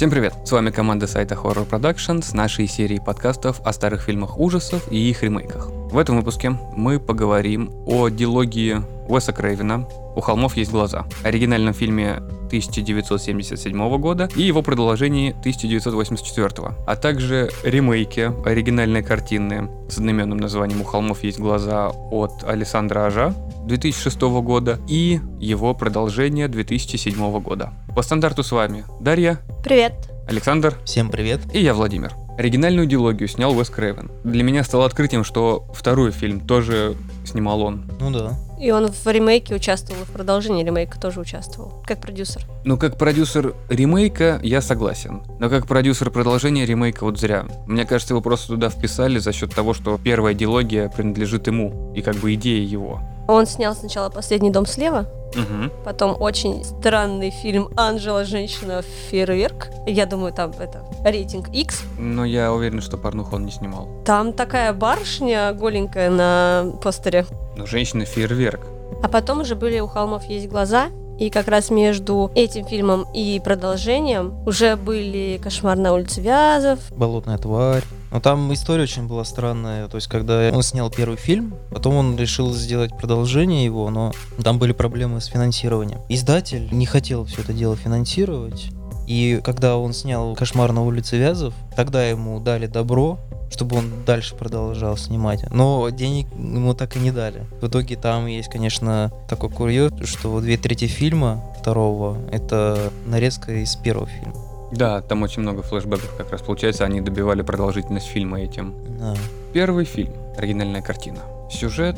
Всем привет! С вами команда сайта Horror Production с нашей серией подкастов о старых фильмах ужасов и их ремейках. В этом выпуске мы поговорим о дилогии Уэса Крейвена «У холмов есть глаза», оригинальном фильме 1977 года и его продолжении 1984, а также ремейке оригинальной картины с одноименным названием «У холмов есть глаза» от Александра Ажа 2006 года и его продолжение 2007 года. По стандарту с вами Дарья. Привет. Александр. Всем привет. И я Владимир. Оригинальную дилогию снял Уэс Крейвен. Для меня стало открытием, что второй фильм тоже снимал он. Ну да. И он в ремейке участвовал, и в продолжении ремейка тоже участвовал, как продюсер. Ну, как продюсер ремейка я согласен. Но как продюсер продолжения ремейка вот зря. Мне кажется, его просто туда вписали за счет того, что первая дилогия принадлежит ему, и как бы идея его. Он снял сначала «Последний дом слева», Угу. потом очень странный фильм «Анжела. Женщина. Фейерверк». Я думаю, там это рейтинг X. Но я уверен, что порнуху он не снимал. Там такая барышня голенькая на постере. Но женщина фейерверк. А потом уже были «У холмов есть глаза», и как раз между этим фильмом и продолжением уже были «Кошмар на улице Вязов», Болотная тварь. Но там история очень была странная. То есть, когда он снял первый фильм, потом он решил сделать продолжение его, но там были проблемы с финансированием. Издатель не хотел все это дело финансировать. И когда он снял «Кошмар на улице Вязов», тогда ему дали добро, чтобы он дальше продолжал снимать. Но денег ему так и не дали. В итоге там есть, конечно, такой курьез, что две трети фильма второго — это нарезка из первого фильма. Да, там очень много флешбеков как раз получается, они добивали продолжительность фильма этим. Да. Первый фильм, оригинальная картина. Сюжет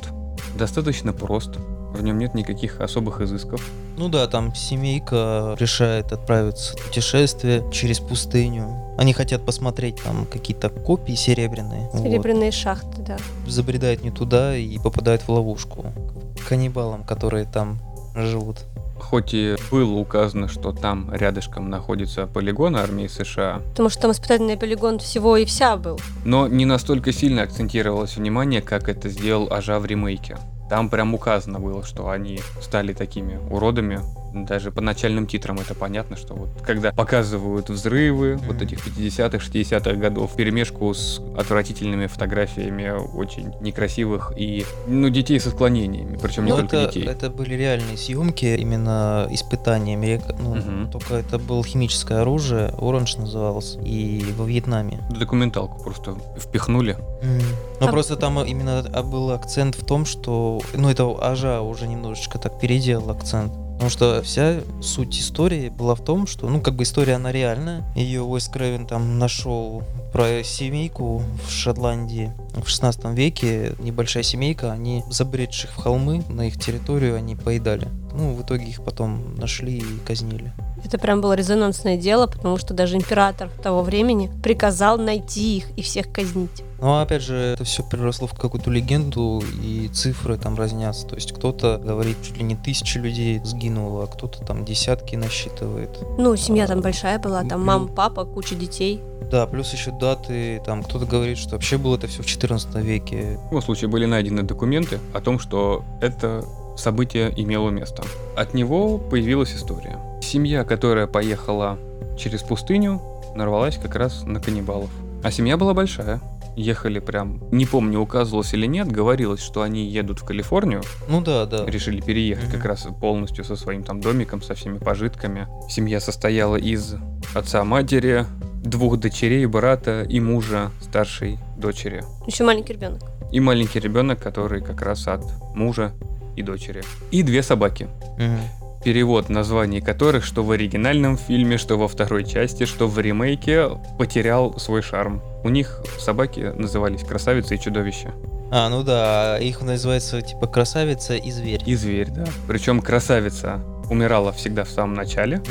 достаточно прост, в нем нет никаких особых изысков. Ну да, там семейка решает отправиться в путешествие через пустыню. Они хотят посмотреть там какие-то копии серебряные. Вот. серебряные шахты, да. Забредают не туда и попадают в ловушку. К каннибалам, которые там живут. Хоть и было указано, что там рядышком находится полигон армии США, Потому что там испытательный полигон всего и вся был. но не настолько сильно акцентировалось внимание, как это сделал Ажа в ремейке. Там прям указано было, что они стали такими уродами. Даже по начальным титрам это понятно, что вот когда показывают взрывы вот Мгм. этих 50-х, 60-х годов, в перемешку с отвратительными фотографиями очень некрасивых и, ну, детей со склонениями, причем не Ну, только это, детей. это были реальные съемки, именно испытания. Америка... Ну, Мгм. Только это было химическое оружие, Оранж назывался, и во Вьетнаме. Документалку просто впихнули. Но А- просто там именно а, был акцент в том, что... Ну, это Ажа уже немножечко так переделал акцент. Потому что вся суть истории была в том, что, ну, как бы история, она реальная. Ее Уэс Крэвен там нашел про семейку в Шотландии в 16 веке. Небольшая семейка, они забредших в холмы на их территорию, они поедали. Ну, в итоге их потом нашли и казнили. Это прям было резонансное дело, потому что даже император того времени приказал найти их и всех казнить. Но опять же, это все переросло в какую-то легенду, и цифры там разнятся. То есть кто-то говорит, чуть ли не тысячи людей сгинуло, а кто-то там десятки насчитывает. Ну, семья там большая была, там Мгм. мама, папа, куча детей. Да, плюс еще даты, там кто-то говорит, что вообще было это все в 14 веке. В любом случае были найдены документы о том, что это событие имело место. От него появилась история. Семья, которая поехала через пустыню, нарвалась как раз на каннибалов. А семья была большая. Ехали прям, не помню, указывалось или нет, говорилось, что они едут в Калифорнию, Ну да, да. решили переехать Мгм. как раз полностью со своим там домиком, со всеми пожитками. Семья состояла из отца, матери, двух дочерей, брата и мужа старшей дочери. Еще маленький ребенок. И маленький ребенок, который как раз от мужа и дочери. И две собаки. Мгм. Перевод названий которых, что в оригинальном фильме, что во второй части, что в ремейке, потерял свой шарм. У них собаки назывались красавица и чудовище. А, ну да, их называется типа красавица и зверь. И зверь, да. Причем красавица умирала всегда в самом начале, Мгм.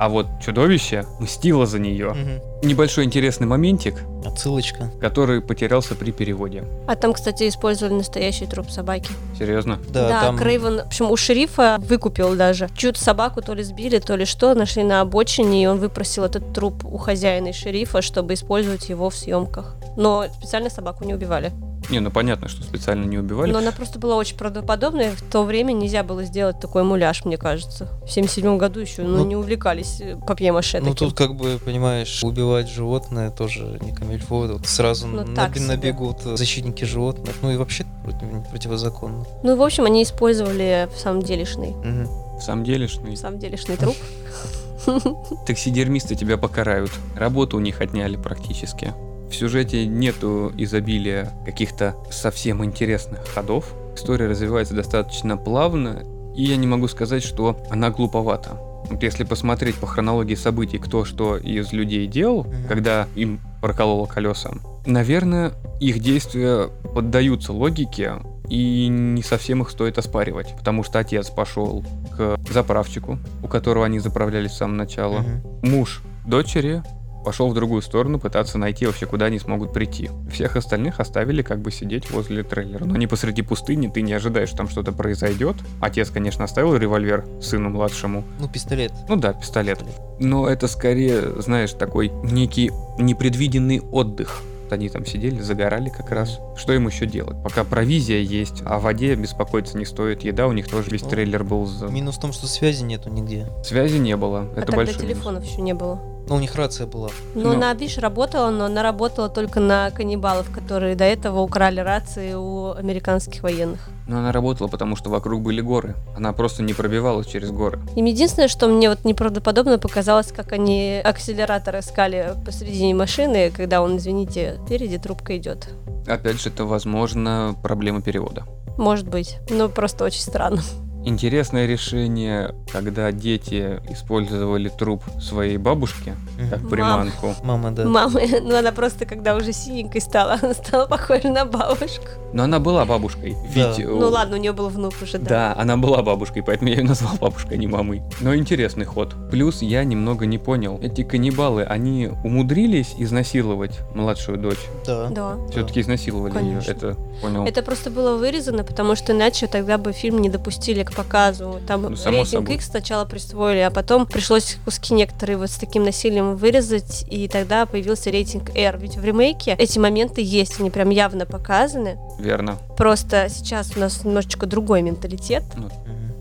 А вот чудовище мстило за нее. Мгм. Небольшой интересный моментик, Отсылочка. который потерялся при переводе. А там, кстати, использовали настоящий труп собаки. Серьезно? Да, там... Крейвен, в общем, у шерифа выкупил даже. Чью-то собаку то ли сбили, то ли что, нашли на обочине, и он выпросил этот труп у хозяина и шерифа, чтобы использовать его в съемках. Но специально собаку не убивали. Не, ну понятно, что специально не убивали. Но она просто была очень правдоподобная. В то время нельзя было сделать такой муляж, мне кажется. В 77 году еще ну, Ну, не увлекались э, папье-маше Ну таким. тут как бы, понимаешь, убивать животное тоже не камильфо. Вот сразу Ну, себе. набегут защитники животных. Ну и вообще против- противозаконно. Ну, в общем, они использовали в самом делешный, Мгм. В самом деле, что в самом делешный труп. таксидермисты тебя покарают. Работу у них отняли практически. В сюжете нету изобилия каких-то совсем интересных ходов. История развивается достаточно плавно, и я не могу сказать, что она глуповата. Вот если посмотреть по хронологии событий, кто что из людей делал, Мгм. когда им прокололо колеса, наверное, их действия поддаются логике, и не совсем их стоит оспаривать, потому что отец пошел к заправщику, у которого они заправлялись с самого начала, Мгм. муж дочери пошел в другую сторону пытаться найти вообще, куда они смогут прийти. Всех остальных оставили как бы сидеть возле трейлера. Но они посреди пустыни, ты не ожидаешь, что там что-то произойдет. Отец, конечно, оставил револьвер сыну младшему. Ну, пистолет. Ну да, пистолет. Но это скорее, знаешь, такой некий непредвиденный отдых. Они там сидели, загорали как раз. Что им еще делать? Пока провизия есть, о воде беспокоиться не стоит. Еда у них тоже весь Ну, трейлер был за... Минус в том, что связи нету нигде. Связи не было. А это тогда большой минус. телефонов еще не было. Ну, у них рация была. Ну, Ну. она, видишь, работала, но она работала только на каннибалов, которые до этого украли рации у американских военных. Но она работала, потому что вокруг были горы. Она просто не пробивалась через горы. Им единственное, что мне вот неправдоподобно показалось, как они акселератор искали посредине машины, когда он, извините, впереди трубка идет. Опять же, это, возможно, проблема перевода. Может быть. Но просто очень странно. Интересное решение, когда дети использовали труп своей бабушки как Мам. приманку. Мама, да. Мама, ну она просто, когда уже синенькой стала, она стала похожа на бабушку. Но она была бабушкой. Да. Ведь, Ну э, ладно, у нее был внук уже, да. Да, она была бабушкой, поэтому я ее назвал бабушкой, а не мамой. Но интересный ход. Плюс я немного не понял. Эти каннибалы, они умудрились изнасиловать младшую дочь? Да. Да. Все-таки изнасиловали ее, Конечно. это понял. Это просто было вырезано, потому что иначе тогда бы фильм не допустили к показу. Там Ну, рейтинг собой. X сначала присвоили, а потом пришлось куски некоторые вот с таким насилием вырезать, и тогда появился рейтинг R. Ведь в ремейке эти моменты есть, они прям явно показаны. Верно. Просто сейчас у нас немножечко другой менталитет. Мгм.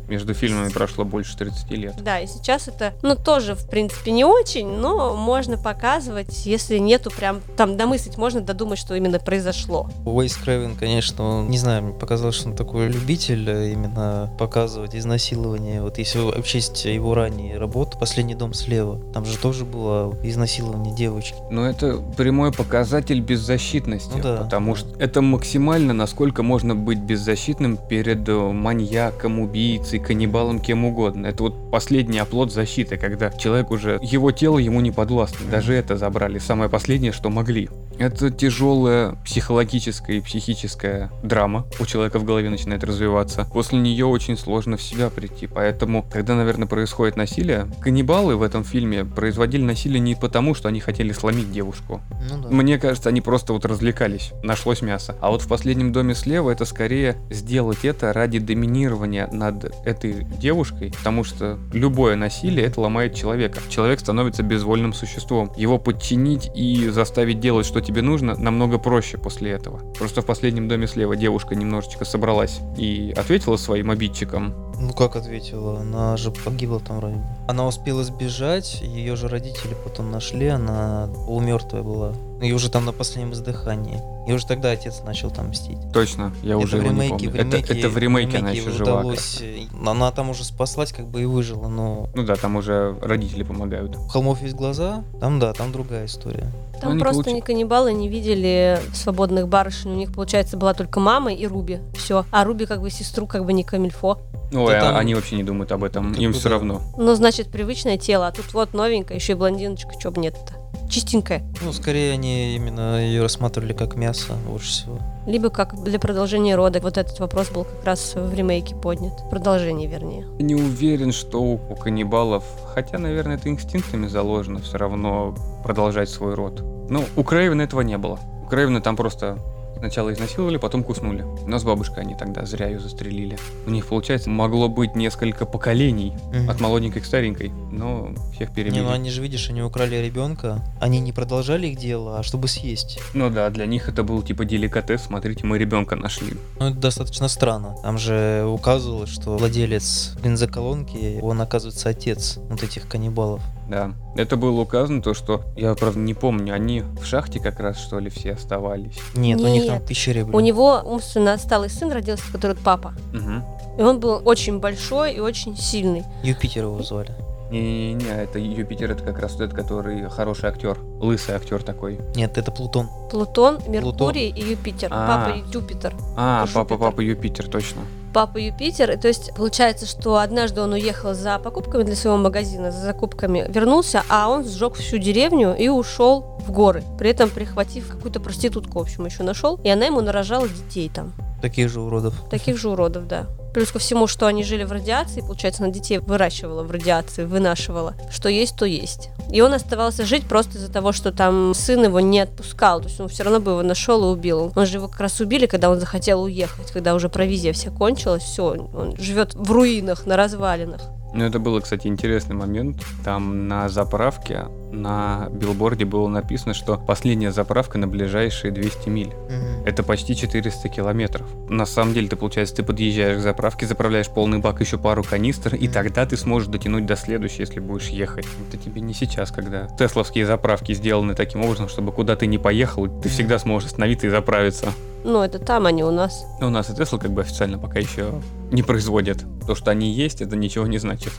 Между фильмами прошло больше 30 лет. Да, и сейчас это, ну, тоже, в принципе, не очень, но можно показывать, если нету прям, там, домыслить, можно додумать, что именно произошло. Уэйс Крэвен, конечно, он, не знаю, мне показалось, что он такой любитель э, именно показывать изнасилование. Вот если учесть его ранние работы, «Последний дом слева», там же тоже было изнасилование девочки. Но это прямой показатель беззащитности, Ну да. потому что это максимально, насколько можно быть беззащитным перед маньяком, убийцей, каннибалом, кем угодно. Это вот последний оплот защиты, когда человек уже, его тело ему не подвластно. Даже это забрали, самое последнее, что могли. Это тяжелая психологическая и психическая драма. У человека в голове начинает развиваться. После нее очень сложно в себя прийти. Поэтому, когда, наверное, происходит насилие, каннибалы в этом фильме производили насилие не потому, что они хотели сломить девушку. Ну да. Мне кажется, они просто вот развлекались. Нашлось мясо. А вот в последнем доме слева это скорее сделать это ради доминирования над этой девушкой, потому что любое насилие это ломает человека. Человек становится безвольным существом. Его подчинить и заставить делать, что тебе нужно, намного проще после этого. Просто в последнем доме слева девушка немножечко собралась и ответила своим обидчикам. Ну как ответила? Она же погибла там вроде. Она успела сбежать, ее же родители потом нашли, она полумертвая была. И уже там на последнем издыхании. И уже тогда отец начал там мстить. Точно, я уже в его не ремейке, помню. в Это- ремейке, это, в ремейке она ремейке еще жива. удалось, э, Она там уже спаслась, как бы и выжила, но Ну да, там уже родители помогают. у холмов есть глаза, там да, там другая история. Там они просто получ- не каннибалы не видели свободных барышень. У них, получается, была только мама и Руби. Все. А Руби как бы сестру как бы не камильфо. Ой, а там- они вообще не думают об этом, Как им все равно. Ну, значит, привычное тело. А тут вот новенькая, еще и блондиночка. Чё бы нет-то? Чистенькая. Ну, скорее они именно ее рассматривали как мясо больше всего. Либо как для продолжения рода. Вот этот вопрос был как раз в ремейке поднят. Продолжение, вернее. Не уверен, что у, у каннибалов, хотя, наверное, это инстинктами заложено, все равно продолжать свой род. Ну, у Крейвена этого не было. У Крейвена там просто Сначала изнасиловали, потом куснули. Но с бабушкой они тогда зря ее застрелили. У них, получается, могло быть несколько поколений. Мгм. От молоденькой к старенькой. Но всех перебили. Не, ну они же, видишь, они украли ребенка. Они не продолжали их дело, а чтобы съесть. Ну да, для них это был типа деликатес. Смотрите, мы ребенка нашли. Ну, это достаточно странно. Там же указывалось, что владелец бензоколонки, он, оказывается, отец вот этих каннибалов. Да. Это было указано, то, что я, правда, не помню, они в шахте как раз, что ли, все оставались. Нет, у них там Нет. пещере были. У него умственно отсталый сын родился, который папа. Угу. И он был очень большой и очень сильный. Юпитер его звали. Не-не-не, это Юпитер, это как раз тот, который хороший актер. Лысый актер такой. Нет, это Плутон. Плутон, Меркурий и Юпитер. А. Папа Юпитер. А, Жупитер. папа, папа Юпитер, точно. Папа Юпитер. И То есть получается, что однажды он уехал за покупками для своего магазина, за закупками, вернулся, а он сжег всю деревню и ушел в горы. При этом прихватив какую-то проститутку, в общем, еще нашел. И она ему нарожала детей там. Таких же уродов. Таких же уродов, да. Плюс ко всему, что они жили в радиации, получается, она детей выращивала в радиации, вынашивала. Что есть, то есть. И он оставался жить просто из-за того, что там сын его не отпускал. То есть он все равно бы его нашел и убил. Он же его как раз убили, когда он захотел уехать, когда уже провизия вся кончилась. Все, он живет в руинах, на развалинах. Ну, это был, кстати, интересный момент. Там на заправке, на билборде было написано, что последняя заправка на ближайшие 200 миль. Мгм. Это почти 400 километров. На самом деле, ты, получается, ты подъезжаешь к заправке, заправляешь полный бак, еще пару канистр, и Мгм. тогда ты сможешь дотянуть до следующей, если будешь ехать. Это тебе не сейчас, когда тесловские заправки сделаны таким образом, чтобы куда ты не поехал, ты Мгм. всегда сможешь остановиться и заправиться. Ну, это там, а не у нас. У нас и Тесла как бы официально пока еще не производят. То, что они есть, это ничего не значит.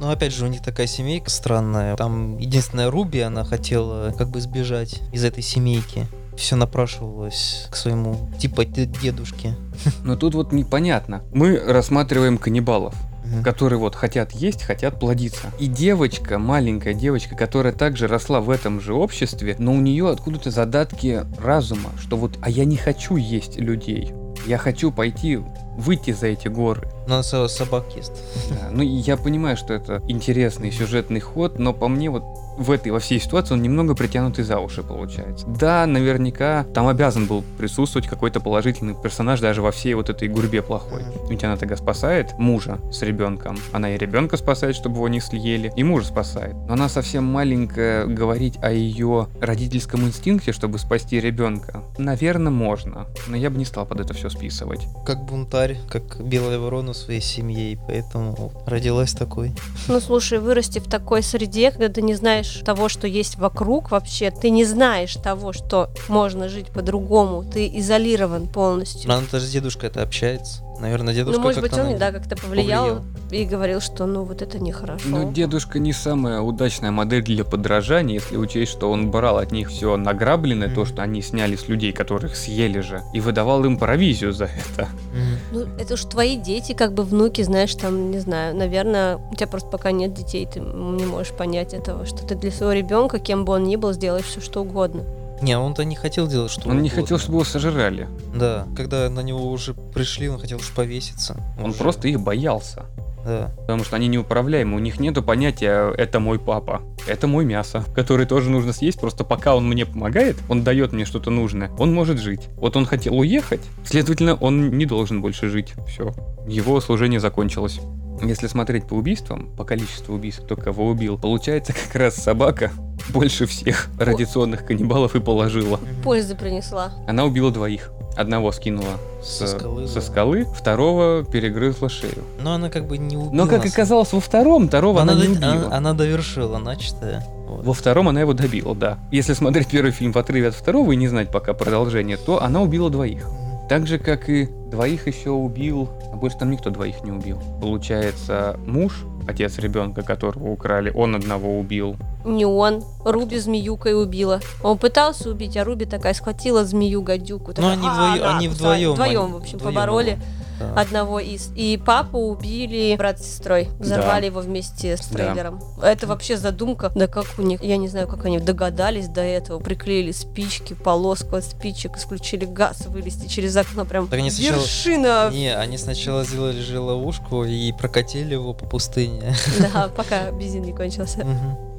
Ну, опять же, у них такая семейка странная. Там единственная Руби, она хотела как бы сбежать из этой семейки. Все напрашивалось к своему типа дедушке. Но тут вот непонятно. Мы рассматриваем каннибалов. Мгм. которые вот хотят есть, хотят плодиться. И девочка, маленькая девочка, которая также росла в этом же обществе, но у нее откуда-то задатки разума, что вот, а я не хочу есть людей. Я хочу пойти выйти за эти горы. Но она со- собак ест. Да, Ну, я понимаю, что это интересный сюжетный ход, но по мне вот в этой, во всей ситуации он немного притянутый за уши получается. Да, наверняка там обязан был присутствовать какой-то положительный персонаж даже во всей вот этой гурьбе плохой. Ведь она тогда спасает мужа с ребенком. Она и ребенка спасает, чтобы его не съели, и мужа спасает. Но она совсем маленькая, говорить о ее родительском инстинкте, чтобы спасти ребенка, наверное, можно. Но я бы не стал под это все списывать. Как бунтарь, как белая ворона в своей семье, и поэтому родилась такой. Ну, слушай, вырасти в такой среде, когда ты не знаешь того, что есть вокруг вообще, ты не знаешь того, что можно жить по-другому, ты изолирован полностью. Но она-то с дедушкой это общается. Наверное, дедушка ну, может быть, как-то он, на- да, как-то повлиял, повлиял. и говорил, что, ну, вот это нехорошо. Но дедушка не самая удачная модель для подражания, если учесть, что он брал от них все награбленное, то, Мгм. что они сняли с людей, которых съели же, и выдавал им провизию за это. Мгм. Ну, это уж твои дети, как бы внуки, знаешь, там, не знаю, наверное, у тебя просто пока нет детей, ты не можешь понять этого, что ты для своего ребенка, кем бы он ни был, сделаешь все что угодно. Не, он-то не хотел делать что Он не угодно. хотел, чтобы его сожрали. Да, когда на него уже пришли, он хотел уж повеситься. Он уже. просто их боялся. Да. Потому что они неуправляемы, у них нету понятия «это мой папа», «это мой мясо», который тоже нужно съесть, просто пока он мне помогает, он дает мне что-то нужное, он может жить. Вот он хотел уехать, следовательно, он не должен больше жить. Все, его служение закончилось. Если смотреть по убийствам, по количеству убийств, кто кого убил, получается как раз собака больше всех радиационных каннибалов и положила. Пользы принесла. Она убила двоих. Одного скинула с- Со скалы, со да. скалы, второго перегрызла шею. Но она как бы не убила. Но, как оказалось, во втором, второго она, она, не убила. она, она довершила начатое. Вот. Во втором она его добила, да. Если смотреть первый фильм в отрыве от второго и не знать пока продолжение, то она убила двоих. Так же, как и двоих еще убил, а больше там никто двоих не убил. Получается, муж, отец ребенка, которого украли, он одного убил. Не он. Руби змеюкой убила. Он пытался убить, а Руби такая схватила змею гадюку. Ну, они вдвоё- они вдвоём, Вдвоем, они в общем, вдвоём побороли. Да. одного из. И папу убили брат с сестрой. Взорвали Да. его вместе с Да. трейлером. Это вообще задумка. Да как у них, я не знаю, как они догадались до этого. Приклеили спички, полоску от спичек, исключили газ, вылезти через окно. Прям Так они сначала- вершина. Не, они сначала сделали же ловушку и прокатили его по пустыне. Да, пока бензин не кончился.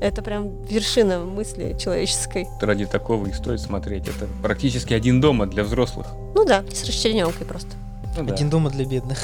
Это прям вершина мысли человеческой. Ради такого и стоит смотреть. Это практически один дома для взрослых. Ну да, с расчлененкой просто. Ну да. Один дома для бедных.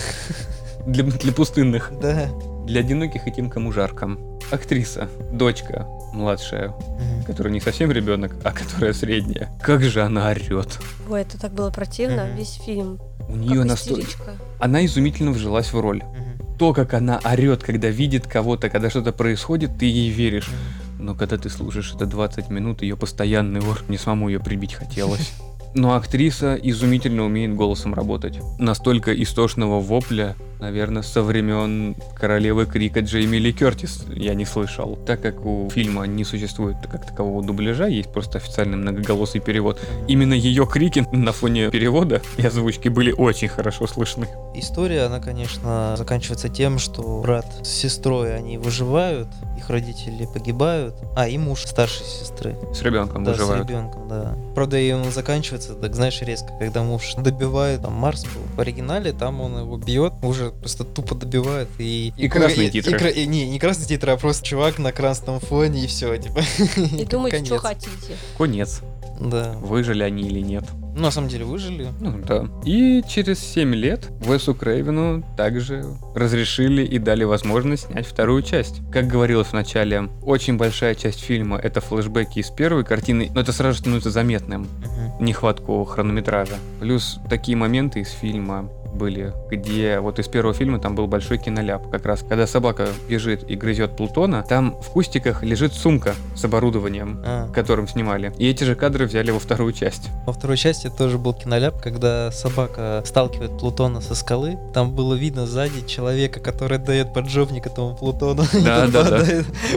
Для, для пустынных. Да. Для одиноких и тем, кому жарко. Актриса, дочка младшая, Мгм. которая не совсем ребенок, а которая средняя. Как же она орет. Ой, это так было противно, Мгм. весь фильм. У нее настолько... Она изумительно вжилась в роль. Мгм. То, как она орет, когда видит кого-то, когда что-то происходит, ты ей веришь. Мгм. Но когда ты слушаешь это 20 минут, ее постоянный ор, мне самому ее прибить хотелось. Но актриса изумительно умеет голосом работать. Настолько истошного вопля, наверное, со времен королевы крика Джейми Ли Кертис я не слышал. Так как у фильма не существует как такового дубляжа, есть просто официальный многоголосый перевод. Именно ее крики на фоне перевода и озвучки были очень хорошо слышны. История, она, конечно, заканчивается тем, что брат с сестрой, они выживают, их родители погибают, а и муж старшей сестры. С ребенком да, выживают. с ребенком, да. Правда, и он заканчивается, так знаешь, резко, когда муж добивает, там Марс был. В оригинале там он его бьет, уже просто тупо добивает и... И красные и- титры. и и- не, не красные титры, а просто чувак на красном фоне и все, типа. И думайте, что хотите. Конец. Да. Выжили они или нет. Ну, на самом деле выжили. Ну да. И через 7 лет Уэсу Крейвену также разрешили и дали возможность снять вторую часть. Как говорилось в начале, очень большая часть фильма это флешбеки из первой картины, но это сразу становится заметным. Мгм. Нехватку хронометража. Плюс такие моменты из фильма были, где вот из первого фильма там был большой киноляп. Как раз, когда собака бежит и грызет Плутона, там в кустиках лежит сумка с оборудованием, А. которым снимали. И эти же кадры взяли во вторую часть. Во второй части тоже был киноляп, когда собака сталкивает Плутона со скалы. Там было видно сзади человека, который дает поджопник этому Плутону. Да, да, да.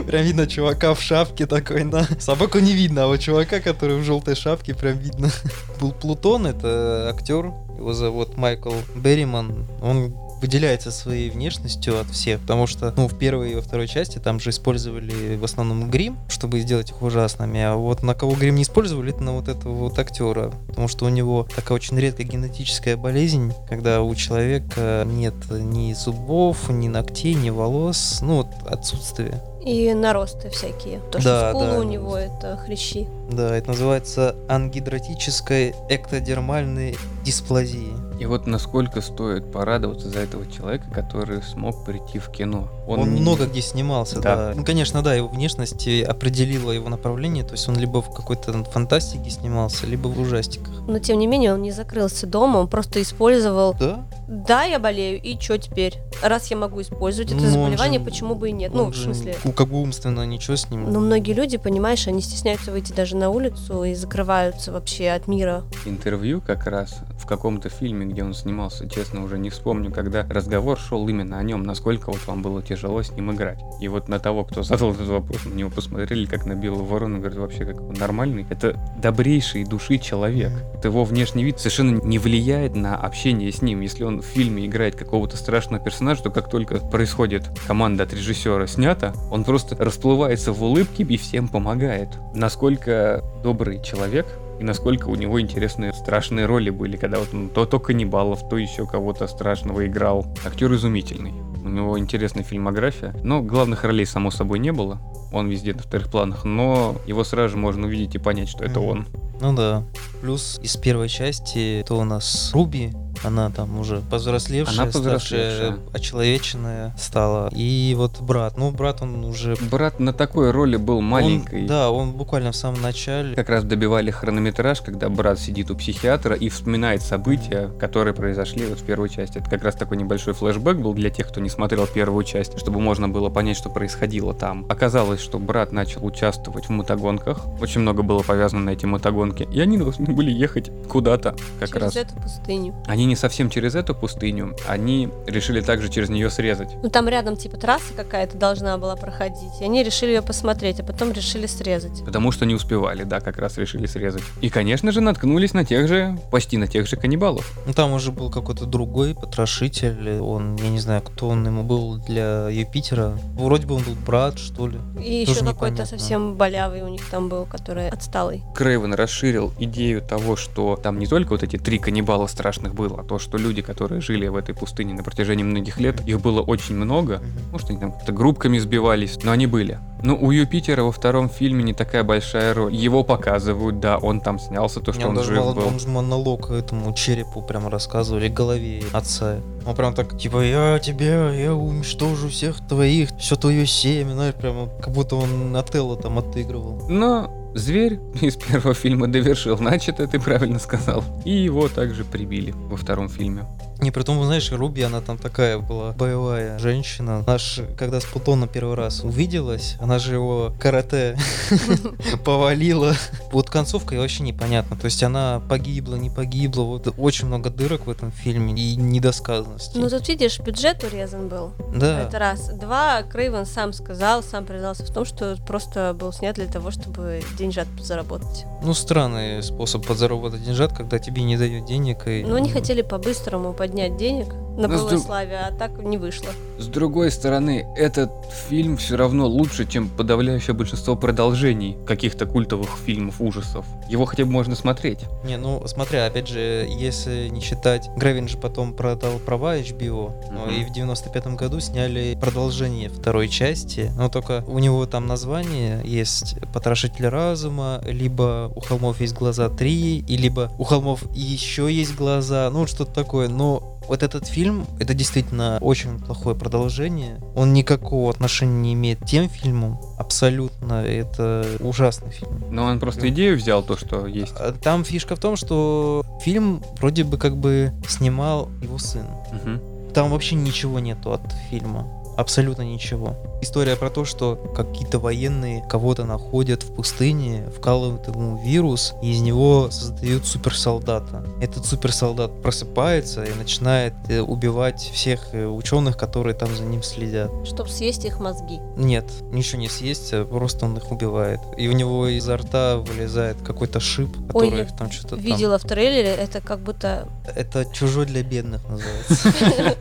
Прям видно чувака в шапке такой, да. Собаку не видно, а вот чувака, который в желтой шапке, прям видно. Был Плутон, это актер, его зовут Майкл Берриман. Он выделяется своей внешностью от всех, потому что, ну, в первой и во второй части там же использовали в основном грим, чтобы сделать их ужасными, а вот на кого грим не использовали, это на вот этого вот актера, потому что у него такая очень редкая генетическая болезнь, когда у человека нет ни зубов, ни ногтей, ни волос, ну, вот отсутствие. И наросты всякие. То, Да, что скулы да. у него это хрящи. Да, это называется ангидратической эктодермальной дисплазии. И вот насколько стоит порадоваться за этого человека, который смог прийти в кино. Он, не- много где снимался, Да. да. Ну, конечно, да, его внешность определила его направление, то есть он либо в какой-то фантастике снимался, либо в ужастиках. Но тем не менее он не закрылся дома, он просто использовал Да? Да, я болею, и что теперь? Раз я могу использовать это Ну, заболевание, же- почему бы и нет? Ну, в смысле, У как бы умственно ничего с ним. но многие люди, понимаешь, они стесняются выйти даже на улицу и закрываются вообще от мира. интервью как раз в каком-то фильме, где он снимался, честно уже не вспомню, когда разговор шел именно о нем, насколько вот вам было тяжело с ним играть. И вот на того, кто задал этот вопрос, на него посмотрели как на белого ворона, говорят, вообще как он нормальный. Это добрейший души человек. Вот его внешний вид совершенно не влияет на общение с ним. Если он в фильме играет какого-то страшного персонажа, то как только происходит команда от режиссера снята, он просто расплывается в улыбке и всем помогает. Насколько добрый человек, и насколько у него интересные страшные роли были, когда вот он то, то каннибалов, то еще кого-то страшного играл. Актер изумительный. У него интересная фильмография, но главных ролей, само собой, не было. Он везде на вторых планах, но его сразу же можно увидеть и понять, что это Мгм. он. Ну да. Плюс из первой части то у нас Руби, она там уже повзрослевшая, Она повзрослевшая. ставшая, очеловеченная стала. И вот брат, ну брат он уже... Брат на такой роли был маленький. Он- да, он буквально в самом начале. Как раз добивали хронометраж, когда брат сидит у психиатра и вспоминает события, которые произошли вот в первой части. Это как раз такой небольшой флешбэк был для тех, кто не смотрел первую часть, чтобы можно было понять, что происходило там. Оказалось, что брат начал участвовать в мотогонках. Очень много было повязано на эти мотогонки. И они должны были ехать куда-то как через раз. эту пустыню. Они не совсем через эту пустыню, они решили также через нее срезать. Ну там рядом типа трасса какая-то должна была проходить. И они решили ее посмотреть, а потом решили срезать. Потому что не успевали, да, как раз решили срезать. И, конечно же, наткнулись на тех же, почти на тех же каннибалов. Ну там уже был какой-то другой потрошитель. Он, я не знаю, кто он ему был для Юпитера. Вроде бы он был брат, что ли. И Тоже еще какой-то непонятно. совсем болявый у них там был, который отсталый. Крейвен расширил идею того, что там не только вот эти три каннибала страшных было, а то, что люди, которые жили в этой пустыне на протяжении многих лет, их было очень много. Может, они там как-то группками сбивались, но они были. Но у Юпитера во втором фильме не такая большая роль. Его показывают, да, он там снялся, то, что Не, он даже жив был. он же монолог этому черепу прям рассказывали, голове отца. Он прям так, типа, я тебя, я уничтожу всех твоих, все твое семя, знаешь, прям как будто он Отелло там отыгрывал. Но зверь из первого фильма довершил начатое, ты правильно сказал. И его также прибили во втором фильме. Не, при том, знаешь, Руби, она там такая была боевая женщина. Она ж, когда с Плутоном первый раз увиделась, она же его карате повалила. Вот концовка вообще непонятно. То есть она погибла, не погибла. Вот очень много дырок в этом фильме и недосказанности. Ну тут видишь, бюджет урезан был. да. Это раз. Два, Крейвен сам сказал, сам признался в том, что просто был снят для того, чтобы деньжат заработать. Ну, странный способ подзаработать деньжат, когда тебе не дают денег. И... Но они хотели по-быстрому поднять денег на Ну, с былой друг- славе, а так не вышло. С другой стороны, этот фильм все равно лучше, чем подавляющее большинство продолжений каких-то культовых фильмов ужасов. Его хотя бы можно смотреть. Не, ну, смотря, опять же, если не считать... Гравин же потом продал права HBO, ну, Мгм. и в 95 году сняли продолжение второй части, но только у него там название есть «Потрошитель разума», либо «У холмов есть глаза 3», и либо «У холмов еще есть глаза», ну, вот что-то такое, но вот этот фильм, это действительно очень плохое продолжение. Он никакого отношения не имеет к тем фильмам. Абсолютно. Это ужасный фильм. Но он просто идею взял, то, что есть. А Там фишка в том, что фильм вроде бы как бы снимал его сын. Мгм. Там вообще ничего нету от фильма. Абсолютно ничего. История про то, что какие-то военные кого-то находят в пустыне, вкалывают ему вирус, и из него создают суперсолдата. Этот суперсолдат просыпается и начинает э, убивать всех ученых, которые там за ним следят. Чтобы съесть их мозги. Нет, ничего не съесть, просто он их убивает. И у него изо рта вылезает какой-то шип, Ой, который их там что-то там... Видела в трейлере, это как будто... Это чужой для бедных называется.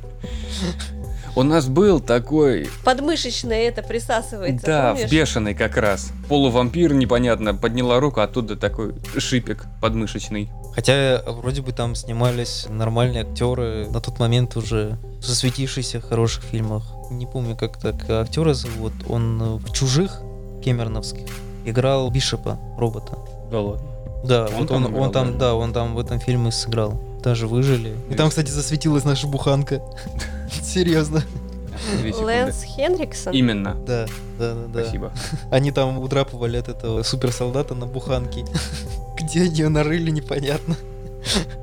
У нас был такой, Подмышечное это присасывается, да, помнишь? в бешеный как раз. Полувампир, непонятно, подняла руку, оттуда такой шипик подмышечный. Хотя вроде бы там снимались нормальные актеры, на тот момент уже засветившиеся в хороших фильмах. Не помню, как так актера зовут. Он э, в «Чужих» кемерновских играл Бишопа, робота. Да ладно. Да, Он вот там он, играл, он там, да, он там в этом фильме сыграл. Даже выжили. И там, кстати, засветилась наша буханка. Серьезно. Лэнс Хенриксон. Именно. Да, да, да, да. Спасибо. Они там удрапывали от этого суперсолдата на буханке. Где они ее нарыли, непонятно.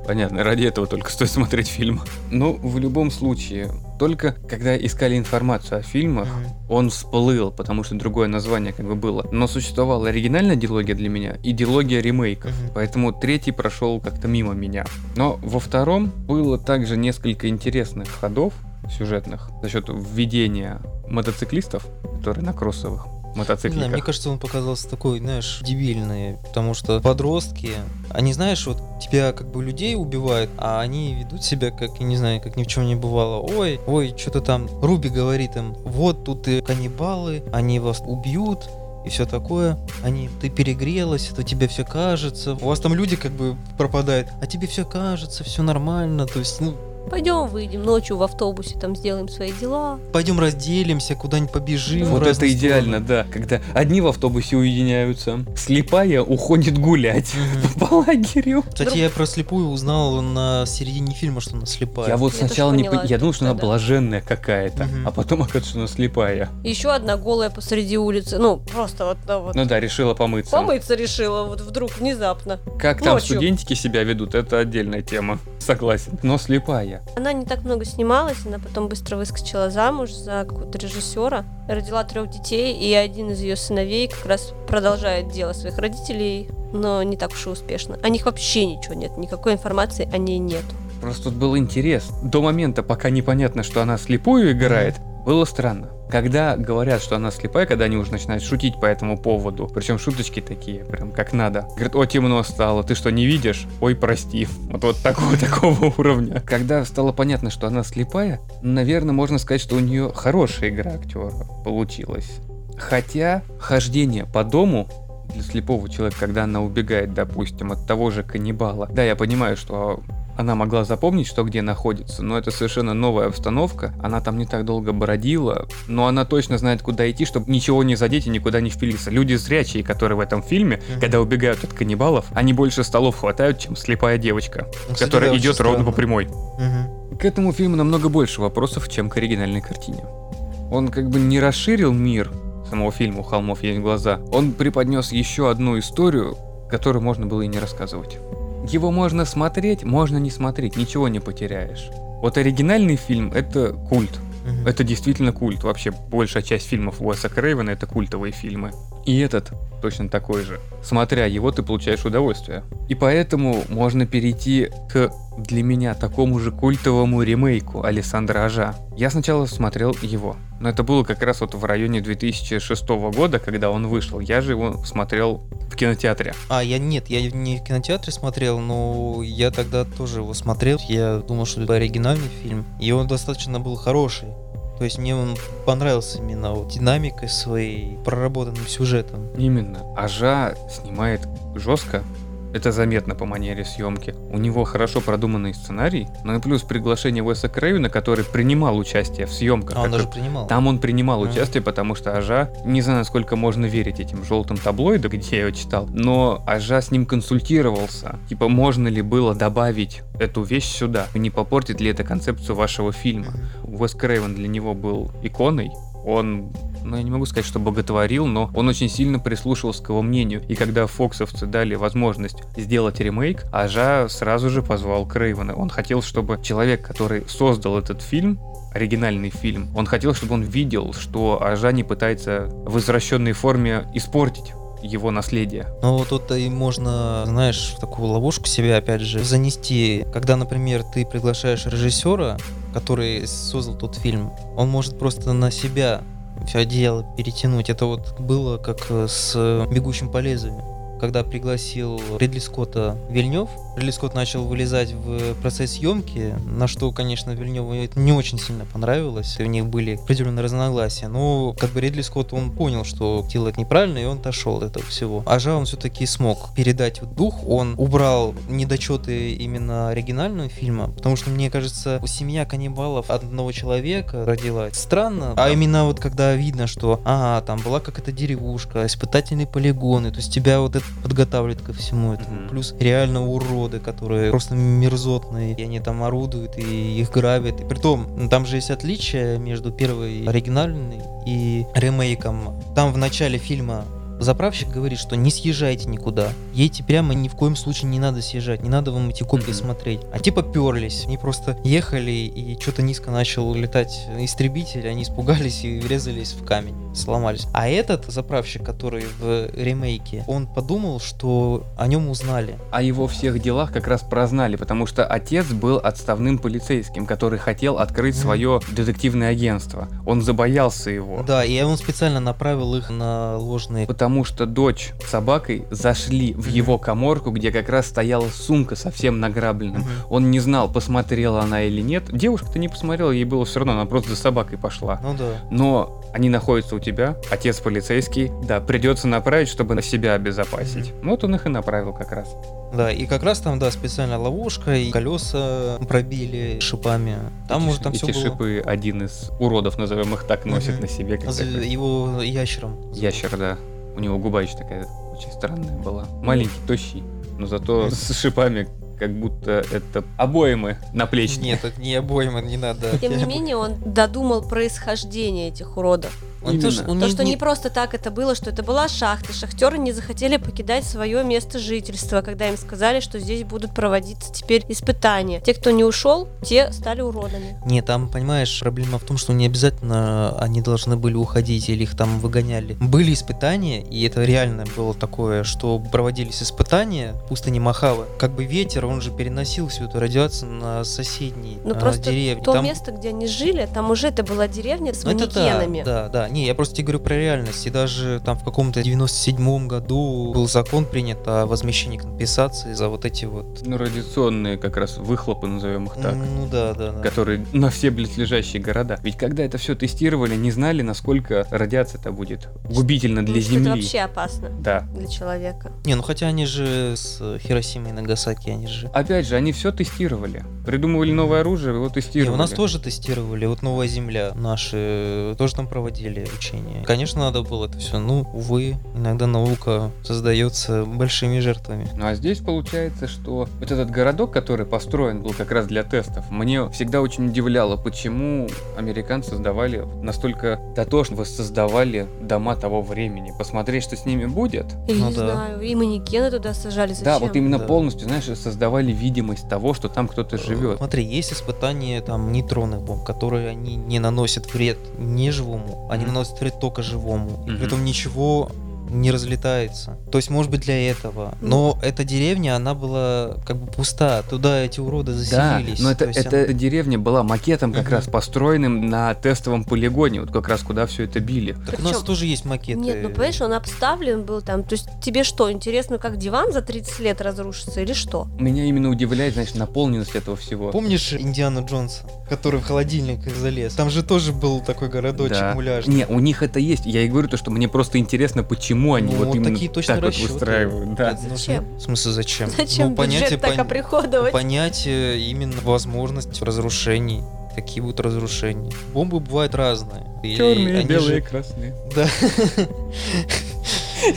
Понятно, ради этого только стоит смотреть фильм. Но в любом случае, только когда искали информацию о фильмах, он всплыл, потому что другое название как бы было. Но существовала оригинальная дилогия для меня и дилогия ремейков. Мгм. Поэтому третий прошел как-то мимо меня. Но во втором было также несколько интересных ходов сюжетных за счет введения мотоциклистов, которые на кроссовых Мотоцикликах. мне кажется, он показался такой, знаешь, дебильный, потому что подростки, они, знаешь, вот тебя как бы людей убивают, а они ведут себя как, не знаю, как ни в чем не бывало. Ой, ой, что-то там, Руби говорит им, вот тут и каннибалы, они вас убьют, и все такое. Они, ты перегрелась, это тебе все кажется. У вас там люди как бы пропадают, а тебе все кажется, все нормально. То есть, ну, Пойдем выйдем ночью в автобусе, там сделаем свои дела. пойдем разделимся, куда-нибудь побежим. Вот это разные идеально, стороны. да. Когда одни в автобусе уединяются, слепая уходит гулять Мгм. по лагерю. Кстати, Друг- я про слепую узнал на середине фильма, что она слепая. Я вот Я сначала не поняла, пон- Я думал, что она да-да. блаженная какая-то, Мгм. а потом оказывается, что она слепая. Еще одна голая посреди улицы. Ну, просто вот, да, вот. Ну да, решила помыться. Помыться решила вот вдруг внезапно. Как там Ночью. студентики себя ведут, это отдельная тема. Согласен. Но слепая. Она не так много снималась, она потом быстро выскочила замуж за какого-то режиссера, родила трех детей, и один из ее сыновей как раз продолжает дело своих родителей, но не так уж и успешно. О них вообще ничего нет, никакой информации о ней нет. Просто тут был интерес. До момента, пока непонятно, что она слепую играет, было странно. Когда говорят, что она слепая, когда они уже начинают шутить по этому поводу, причем шуточки такие, прям как надо. Говорят, о, темно стало, ты что, не видишь? Ой, прости. Вот, вот такого, такого уровня. Когда стало понятно, что она слепая, наверное, можно сказать, что у нее хорошая игра актера получилась. Хотя хождение по дому для слепого человека, когда она убегает, допустим, от того же каннибала. Да, я понимаю, что она могла запомнить, что где находится, но это совершенно новая обстановка. Она там не так долго бродила, но она точно знает, куда идти, чтобы ничего не задеть и никуда не впилиться. Люди зрячие, которые в этом фильме, mm-hmm. когда убегают от каннибалов, они больше столов хватают, чем слепая девочка, ну, Кстати, которая идет ровно по прямой. Mm-hmm. К этому фильму намного больше вопросов, чем к оригинальной картине. Он как бы не расширил мир самого фильма «У холмов есть глаза», он преподнес еще одну историю, которую можно было и не рассказывать. Его можно смотреть, можно не смотреть, ничего не потеряешь. Вот оригинальный фильм это культ. Это действительно культ. Вообще большая часть фильмов Уэса Крейвена это культовые фильмы. И этот точно такой же. Смотря его, ты получаешь удовольствие. И поэтому можно перейти к для меня такому же культовому ремейку Александра Ажа. Я сначала смотрел его, но это было как раз вот в районе 2006 года, когда он вышел. Я же его смотрел в кинотеатре. А, я нет, я не в кинотеатре смотрел, но я тогда тоже его смотрел. Я думал, что это оригинальный фильм, и он достаточно был хороший. То есть мне он понравился именно вот динамикой своей, проработанным сюжетом. Именно. Ажа снимает жестко, это заметно по манере съемки. У него хорошо продуманный сценарий, ну и плюс приглашение Уэса Крейвена, который принимал участие в съемках. А он даже принимал? Там он принимал mm. участие, потому что Ажа, не знаю, насколько можно верить этим желтым таблоидам, где я его читал, но Ажа с ним консультировался. Типа, можно ли было добавить эту вещь сюда? Не попортит ли это концепцию вашего фильма? Mm. Уэс Крейвен для него был иконой, он ну, я не могу сказать, что боготворил, но он очень сильно прислушивался к его мнению. И когда фоксовцы дали возможность сделать ремейк, Ажа сразу же позвал Крейвена. Он хотел, чтобы человек, который создал этот фильм, оригинальный фильм, он хотел, чтобы он видел, что Ажа не пытается в извращенной форме испортить его наследие. Ну вот тут и можно, знаешь, в такую ловушку себя опять же занести. Когда, например, ты приглашаешь режиссера, который создал тот фильм, он может просто на себя все одеяло перетянуть. Это вот было как э, с «Бегущим по лезвию» когда пригласил Ридли Скотта Вильнев, Ридли Скотт начал вылезать в процесс съемки, на что, конечно, Вильневу это не очень сильно понравилось, у них были определенные разногласия, но как бы Ридли Скотт, он понял, что делает неправильно, и он отошел от этого всего. А Жа он все-таки смог передать дух, он убрал недочеты именно оригинального фильма, потому что, мне кажется, семья каннибалов одного человека родилась. Странно, а именно вот когда видно, что, ага, там была какая-то деревушка, испытательные полигоны, то есть тебя вот это подготавливает ко всему этому. Плюс реально уроды, которые просто мерзотные, и они там орудуют, и их грабят. И притом, ну, там же есть отличие между первой оригинальной и ремейком. Там в начале фильма Заправщик говорит, что не съезжайте никуда. Едьте прямо, ни в коем случае не надо съезжать, не надо вам эти копии mm-hmm. смотреть. А типа перлись. Они просто ехали, и что-то низко начал летать истребитель, они испугались и врезались в камень, сломались. А этот заправщик, который в ремейке, он подумал, что о нем узнали. О его всех делах как раз прознали, потому что отец был отставным полицейским, который хотел открыть mm-hmm. свое детективное агентство. Он забоялся его. Да, и он специально направил их на ложные потому потому что дочь с собакой зашли в его коморку, где как раз стояла сумка со всем награбленным. Он не знал, посмотрела она или нет. Девушка-то не посмотрела, ей было все равно, она просто за собакой пошла. Ну да. Но они находятся у тебя, отец полицейский, да, придется направить, чтобы себя обезопасить. Вот он их и направил как раз. Да, и как раз там, да, специальная ловушка, и колеса пробили шипами. Там эти, уже там эти все шипы было... один из уродов, назовем их так, носит угу. на себе. Как его ящером. Ящер, да. У него губа еще такая очень странная была. Маленький, тощий, но зато с шипами как будто это обоймы наплечники. Нет, это не обоймы, не надо. Тем не менее, он додумал происхождение этих уродов. Он Именно. тоже- он То, не- что не- не просто так это было, что это была шахта. Шахтеры не захотели покидать свое место жительства, когда им сказали, что здесь будут проводиться теперь испытания. Те, кто не ушел, те стали уродами. Не, там, понимаешь, проблема в том, что не обязательно они должны были уходить или их там выгоняли. Были испытания, и это реально было такое, что проводились испытания в пустыне Махава. Как бы ветер, он же переносил всю эту радиацию на соседние Ну а, просто деревни. то Там- место, где они жили, там уже это была деревня с Ну, это да, манекенами. да, да. Не, я просто тебе говорю про реальность. И даже там в каком-то 97-м году был закон принят о возмещении компенсации за вот эти вот... Ну, радиационные как раз выхлопы, назовем их так. Ну да, да, да. которые на все близлежащие города. Ведь когда это все тестировали, не знали, насколько радиация-то будет губительна для Ну, что это Земли. вообще опасно Да. для человека. Не, ну хотя они же с Хиросимой и Нагасаки, они же... Опять же, они все тестировали. Придумывали новое оружие, его Не, тестировали. у нас тоже тестировали, вот Новая Земля, наши тоже там проводили учения. Конечно, надо было это все, ну, увы, иногда наука создается большими жертвами. Ну а здесь получается, что вот этот городок, который построен был как раз для тестов, мне всегда очень удивляло, почему американцы создавали настолько дотошно воссоздавали дома того времени. Посмотреть, что с ними будет. Я Ну не да. знаю, и манекены туда сажали. Зачем? Да, вот именно Да. полностью, знаешь, создавали видимость того, что там кто-то живет. Смотри, есть испытания там нейтронных бомб, которые они не наносят вред не живому, они Мгм. наносят вред только живому. И Мгм. при этом ничего не разлетается. То есть, может быть, для этого. Но эта деревня, она была как бы пуста. Туда эти уроды Да, заселились. но это, То есть эта она- деревня была макетом как Мгм. раз построенным на тестовом полигоне, вот как раз куда все это били. Так у нас Причем- тоже есть макеты. Нет, ну понимаешь, он обставлен был там. То есть тебе что, интересно, как диван за 30 лет разрушится или что? Меня именно удивляет, значит, наполненность этого всего. Помнишь Индиану Джонса, который в холодильник залез? Там же тоже был такой городочек Да. муляжный. Не, у них это есть. Я и говорю то, что мне просто интересно, почему они Ну, вот, вот именно такие точно так вот расчеты. выстраивают. Да. Нужно- Зачем? В смысле, зачем? Зачем ну, понятие, бюджет так пон- оприходовать? понятие именно возможность разрушений. Какие будут разрушения? Бомбы бывают разные. Черные, белые, же- красные. Да.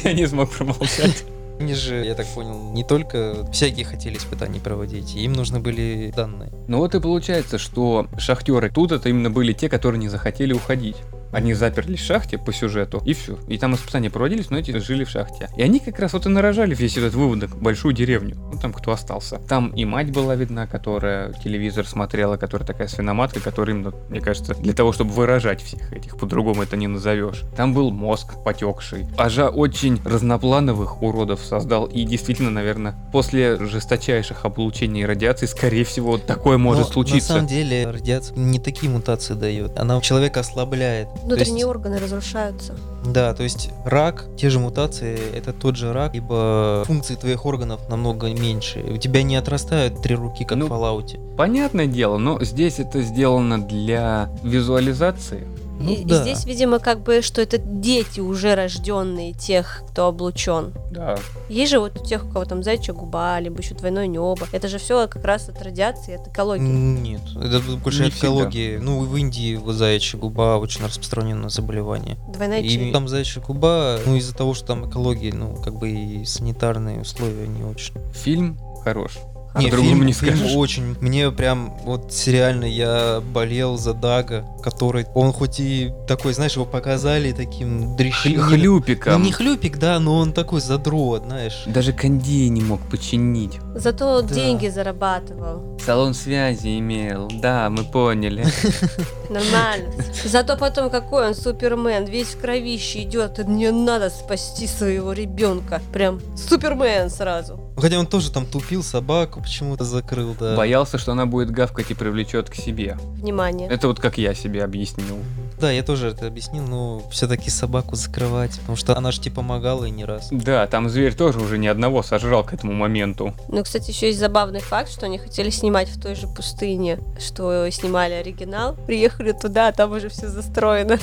Я не смог промолчать. Они же, я так понял, не только всякие хотели испытания проводить, им нужны были данные. Ну вот и получается, что шахтеры тут это именно были те, которые не захотели уходить. Они заперлись в шахте по сюжету, и все. И там испытания проводились, но эти жили в шахте. И они как раз вот и нарожали весь этот выводок, большую деревню. Ну там кто остался. Там и мать была видна, которая телевизор смотрела, которая такая свиноматка, которая именно, мне кажется, для того, чтобы выражать всех этих, по-другому это не назовешь. Там был мозг потекший. Ажа очень разноплановых уродов создал. И действительно, наверное, после жесточайших облучений и радиации, скорее всего, вот такое может Но случиться. На самом деле радиация не такие мутации дает. Она человека ослабляет. Внутренние есть- органы разрушаются. Да, то есть рак, те же мутации, это тот же рак, ибо функции твоих органов намного меньше. У тебя не отрастают три руки, как Ну, в Fallout. Понятное дело, но здесь это сделано для визуализации. Ну и, и да. здесь, видимо, как бы, что это дети уже рожденные тех, кто облучен. Да. Есть же вот у тех, у кого там зайчья губа, либо еще двойное небо. Это же все как раз от радиации, от экологии. Нет, это больше Не от всегда. экологии. Ну, в Индии вот заячья губа очень распространенное заболевание. Двойная И челюсть. там заячья губа, ну, из-за того, что там экология, ну, как бы и санитарные условия не очень. Фильм хорош. Не, По-другому фильм, не фильм скажешь. очень. Мне прям вот реально я болел за Дага, который он хоть и такой, знаешь, его показали таким дрещином. Хлюпиком. Ну, не хлюпик, да, но он такой задрот, знаешь. Даже кондей не мог починить. Зато Да. деньги зарабатывал. Салон связи имел. Да, мы поняли. Нормально. Зато потом какой он супермен, весь в кровище идет, и мне надо спасти своего ребенка. Прям супермен сразу. Хотя он тоже там тупил, собаку почему-то закрыл, да. Боялся, что она будет гавкать и привлечет к себе. Внимание. Это вот как я себе объяснил. Да, я тоже это объяснил, но все-таки собаку закрывать, потому что она же тебе помогала и не раз. Да, там зверь тоже уже ни одного сожрал к этому моменту. Ну, кстати, еще есть забавный факт, что они хотели снимать в той же пустыне, что снимали оригинал. Приехали туда, а там уже все застроено.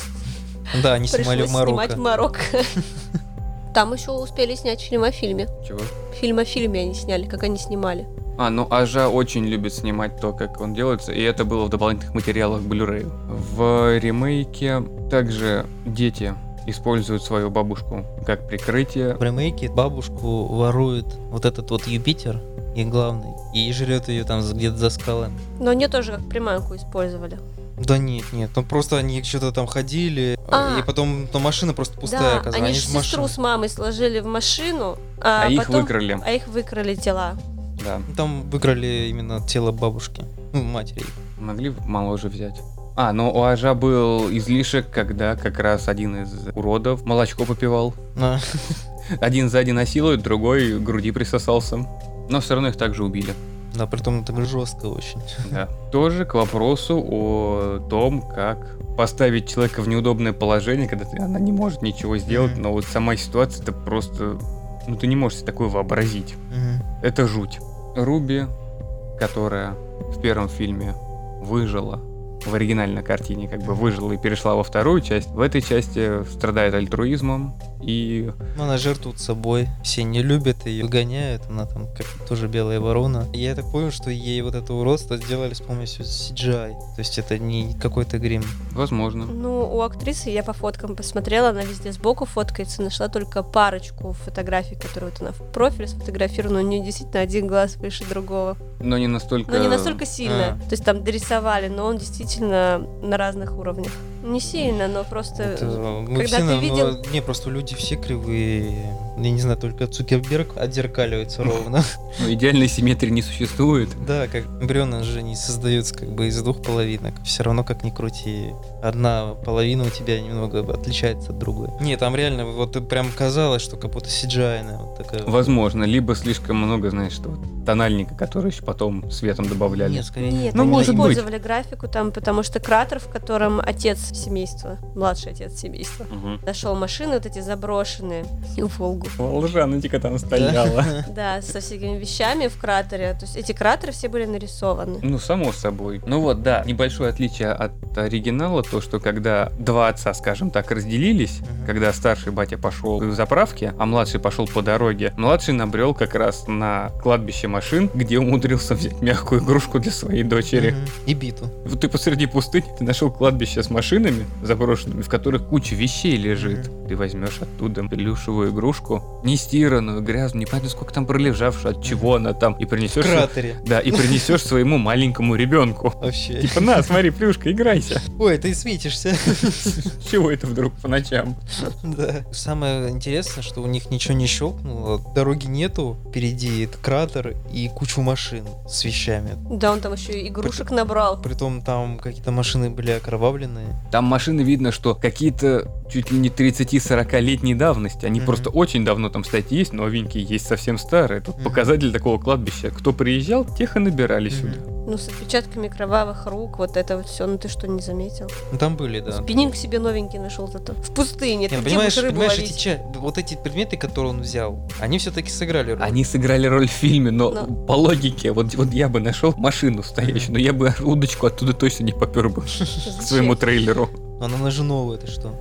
Да, они снимали Пришлось в снимать в Марокко. Марокко. Там еще успели снять фильм о фильме. Чего? Фильм о фильме они сняли, как они снимали. А, ну Ажа очень любит снимать то, как он делается, и это было в дополнительных материалах Blu-ray. В ремейке также дети используют свою бабушку как прикрытие. В ремейке бабушку ворует вот этот вот Юпитер, и главный, И жрет ее там где-то за скалами. Но они тоже как приманку использовали. Да нет, нет, ну просто они что-то там ходили, А. и потом там машина просто пустая да, оказалась. они же же сестру с мамой сложили в машину, а, А их потом- выкрали. А их выкрали тела. Да. Ну, Там выиграли именно тело бабушки, ну, матери. Могли моложе взять. А, но у Ажа был излишек, когда как раз один из уродов молочко попивал. А, Один сзади насилует, другой груди присосался. Но все равно их также убили. да, притом так жестко очень. Да. Тоже к вопросу о том, как поставить человека в неудобное положение, когда ты- она не может ничего сделать, Мгм. но вот сама ситуация, это просто... Ну, ты не можешь себе такое вообразить. Мгм. Это жуть. Руби, которая в первом фильме выжила, в оригинальной картине как бы выжила и перешла во вторую часть, в этой части страдает альтруизмом и Она жертвует собой, все не любят ее, выгоняют, она там как тоже белая ворона. Я так понял, что ей вот это уродство сделали с помощью CGI. То есть это не какой-то грим. возможно. Ну, у актрисы я по фоткам посмотрела, она везде сбоку фоткается, нашла только парочку фотографий, которые вот она в профиль сфотографирована, у нее действительно один глаз выше другого. Но не настолько... Но не настолько сильно. А. То есть там дорисовали, но он действительно на разных уровнях. Не сильно, но просто... Это, когда все, ты на- ну, видел- не, просто люди все кривые. Я не знаю, только Цукерберг отзеркаливается ровно. Ну, идеальной симметрии не существует. Да, как эмбрионы же не создаются как бы из двух половинок. Все равно как ни крути, одна половина у тебя немного отличается от другой. Не, там реально вот прям казалось, что как будто CGI вот такая. Возможно, либо слишком много, знаешь, что вот тональника, который еще потом светом добавляли. Нет, скорее Нет, Ну, они может быть. использовали графику там, потому что кратер, в котором отец семейства, младший отец семейства, Мгм. нашел машины вот эти заброшенные и Волгу. Волжаночка там Да. стояла. Да, со всякими вещами в кратере. То есть эти кратеры все были нарисованы. Ну, само собой. Ну вот, да, небольшое отличие от оригинала, то, что когда два отца, скажем так, разделились, когда старший батя пошел к заправке, а младший пошел по дороге, младший набрел как раз на кладбище машин, где умудрился взять мягкую игрушку для своей дочери. И биту. Вот ты посреди пустыни, ты нашел кладбище с машинами заброшенными, в которых куча вещей лежит. Ты возьмешь оттуда плюшевую игрушку, не стиранную, грязную, непонятно сколько там пролежавшую, от чего она там, и В принесешь... кратере. Да, и принесешь своему маленькому ребенку. Вообще. Типа, на, смотри, плюшка, играйся. Ой, ты светишься. Чего это вдруг по ночам? Да. Самое интересное, что у них ничего не щелкнуло, дороги нету, впереди это кратер и кучу машин с вещами. Да, он там еще игрушек набрал. Притом там какие-то машины были окровавленные. Там машины видно, что какие-то чуть ли не 30-40-летней давности. Они Мгм. просто очень давно там, кстати, есть, новенькие, есть совсем старые. Тут Мгм. показатель такого кладбища. Кто приезжал, тех и набирали Мгм. сюда. Ну, с отпечатками кровавых рук, вот это вот все. Ну ты что, не заметил? Ну там были, да. Спиннинг себе новенький нашел зато. В пустыне. Не, Ты ну, где понимаешь, понимаешь ловить? эти ча- вот эти предметы, которые он взял, они все-таки сыграли роль. Они сыграли роль в фильме, но Но- по логике, вот, вот я бы нашел машину стоящую, но я бы удочку оттуда точно не попер бы к своему трейлеру. Она на жену это что?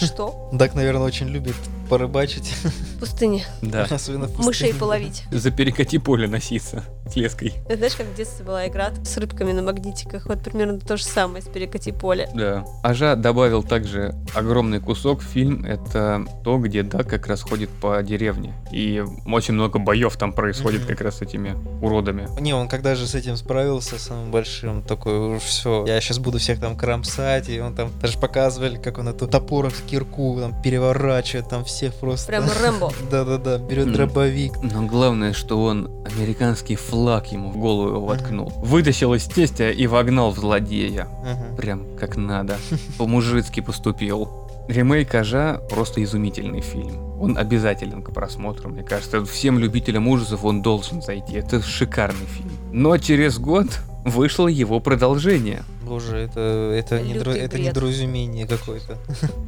И что? Дак, наверное, очень любит порыбачить, В пустыне. Да. особенно в пустыне. Мышей половить. За перекати поле носиться с леской. Знаешь, как в детстве была игра с рыбками на магнитиках? Вот примерно то же самое с перекати поле. Да. Ажа добавил также огромный кусок в фильм. Это то, где Дак как раз ходит по деревне. И очень много боев там происходит Мгм. как раз с этими уродами. Не, он когда же с этим справился, самым большим, такой, все, я сейчас буду всех там кромсать, и он там даже показывали, как он эту топором с кирку там переворачивает, там всех просто... Прям Рэмбо. Да-да-да, берет дробовик. Но главное, что он американский флаг ему в голову воткнул. Вытащил из тестя и вогнал в злодея. Ага. Прям как надо. По-мужицки поступил. Ремейк Ажа просто изумительный фильм. Он обязателен к просмотру, мне кажется. Всем любителям ужасов он должен зайти. Это шикарный фильм. Но через год вышло его продолжение. Боже, это, это, Лютый недро- это недоразумение какое-то.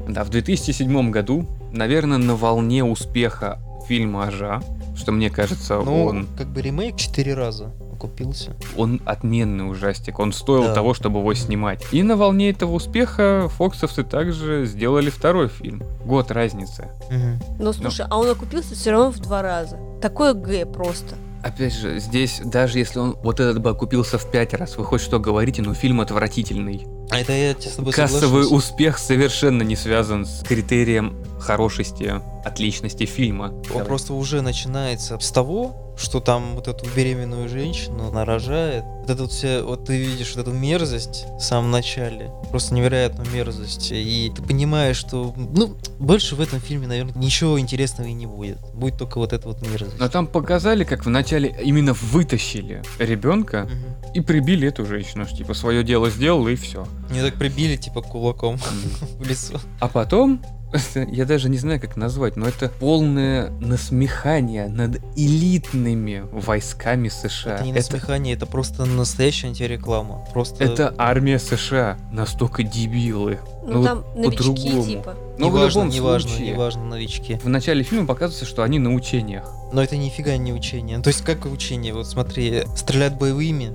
Да, в 2007 году, наверное, на волне успеха фильма Ажа, что мне кажется, Ну, он, как бы ремейк четыре раза окупился. он отменный ужастик. Он стоил Да. того, чтобы его снимать. И на волне этого успеха фоксовцы также сделали второй фильм. Год разницы. Мгм. Ну слушай, а он окупился все равно в два раза. Такое Г просто. Опять же, здесь, даже если он вот этот бы окупился в пять раз, вы хоть что говорите, но фильм отвратительный. А это я с тобой Кассовый соглашусь. успех совершенно не связан с критерием хорошести, отличности фильма. Он просто уже начинается с того, что там вот эту беременную женщину нарожает. Вот это вот все, вот ты видишь вот эту мерзость в самом начале, просто невероятную мерзость, и ты понимаешь, что, ну, больше в этом фильме, наверное, ничего интересного и не будет. Будет только вот эта вот мерзость. Но там показали, как вначале именно вытащили ребенка Мгм. и прибили эту женщину, что типа свое дело сделал и все. Мне так прибили, типа, кулаком в лицо. А потом, я даже не знаю, как назвать, но это полное насмехание над элитными войсками США. Это не Это, насмехание, это просто настоящая антиреклама. Просто... это армия США. Настолько дебилы. Ну, вот там новички по-другому. типа. Но в неважно, любом неважно, случае, неважно, новички. в начале фильма показывается, что они на учениях. Но это нифига не учение. То есть как учение? Вот смотри, стреляют боевыми,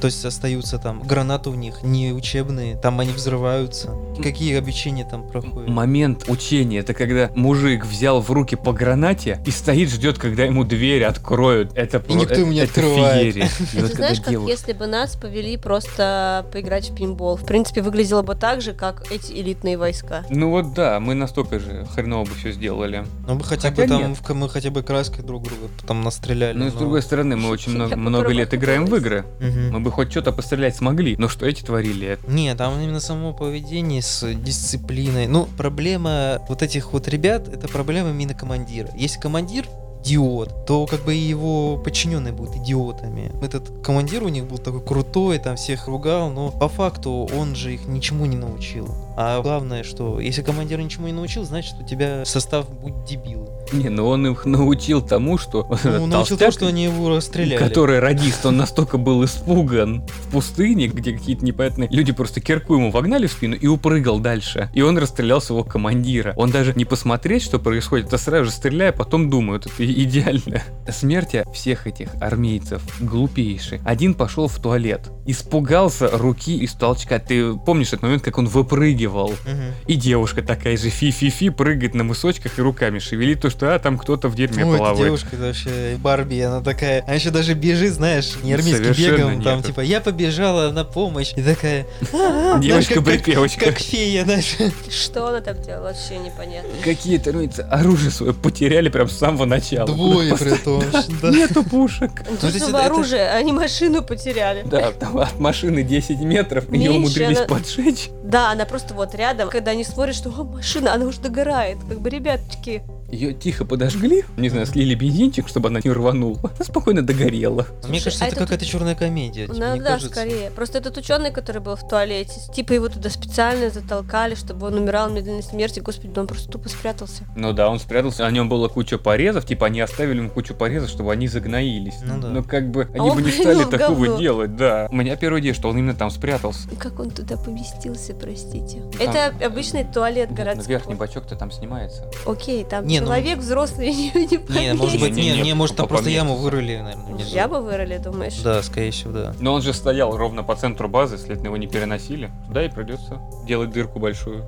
то есть остаются там гранаты у них не учебные, там они взрываются. Какие обучения там проходят? Момент учения это когда мужик взял в руки по гранате и стоит, ждет, когда ему дверь откроют. Это про- никто ему не это открывает. феерия. Вот знаешь, как девушка- если бы нас повели просто поиграть в пинбол? В принципе, выглядело бы так же, как эти элитные войска. Ну вот да, мы настолько же хреново бы все сделали. Ну мы хотя Хотя бы там, нет. в- мы хотя бы краской друг друга там настреляли. Но с но- другой стороны, мы очень много, много лет играем в игры. Мгм. Мы бы хоть что-то пострелять смогли. Но что эти творили? Не, там именно само поведение с дисциплиной. Ну, проблема вот этих вот ребят, это проблема именно командира. Если командир идиот, то как бы и его подчиненные будут идиотами. Этот командир у них был такой крутой, там всех ругал, но по факту он же их ничему не научил. А главное, что если командир ничему не научил, значит у тебя состав будет дебилы. Не, ну он их научил тому, что Ну, научил толстяк, то, что они его расстреляли. который радист, он настолько был испуган в пустыне, где какие-то непонятные люди просто кирку ему вогнали в спину и упрыгал дальше. И он расстрелял своего командира. Он даже не посмотреть, что происходит, а сразу же стреляя, потом думают, это идеально. Смерти всех этих армейцев глупейшие. Один пошел в туалет, испугался руки из толчка. Ты помнишь этот момент, как он выпрыгивал? Мгм. И девушка такая же фи-фи-фи прыгает на мысочках и руками шевелит, то что а, там кто-то в дерьме Ой, эта плавает. девушка вообще Барби, она такая, она еще даже бежит, знаешь, не армейским Совершенно бегом, там нет. типа я побежала на помощь и такая, как- как- Девочка-припевочка. как фея, знаешь. Что она там делала, вообще непонятно. Какие-то ну, это оружие свое потеряли прям с самого начала. Двое при том. Нету пушек. Ну, за это- оружие, они машину потеряли. Да, там от машины 10 метров, ее Меньше умудрились она- поджечь. Да, она просто вот рядом, когда они смотрят, что «О, машина, она уже догорает. Как бы, ребяточки, Ее тихо подожгли, не знаю, слили бензинчик, чтобы она не рванула. Она спокойно догорела. Мне кажется, а это какая-то черная комедия. ну да, кажется? скорее. Просто этот ученый, который был в туалете, типа его туда специально затолкали, чтобы он умирал медленной смерти. Господи, он просто тупо спрятался. Ну да, он спрятался, на нем было куча порезов, типа они оставили ему кучу порезов, чтобы они загноились. Ну да. Но как бы они он бы не стали такого говно. делать, да. У меня первая идея, что он именно там спрятался. Как он туда поместился, простите? Там- Это обычный туалет ну городской. верхний бачок-то там снимается. Окей, там Не, ну- человек взрослый не, не Не, может быть, не, не, может там просто яму вырыли, наверное. внизу. Яму вырыли, думаешь? Да, скорее всего, да. Но он же стоял ровно по центру базы, если его не переносили. Туда и придется делать дырку большую.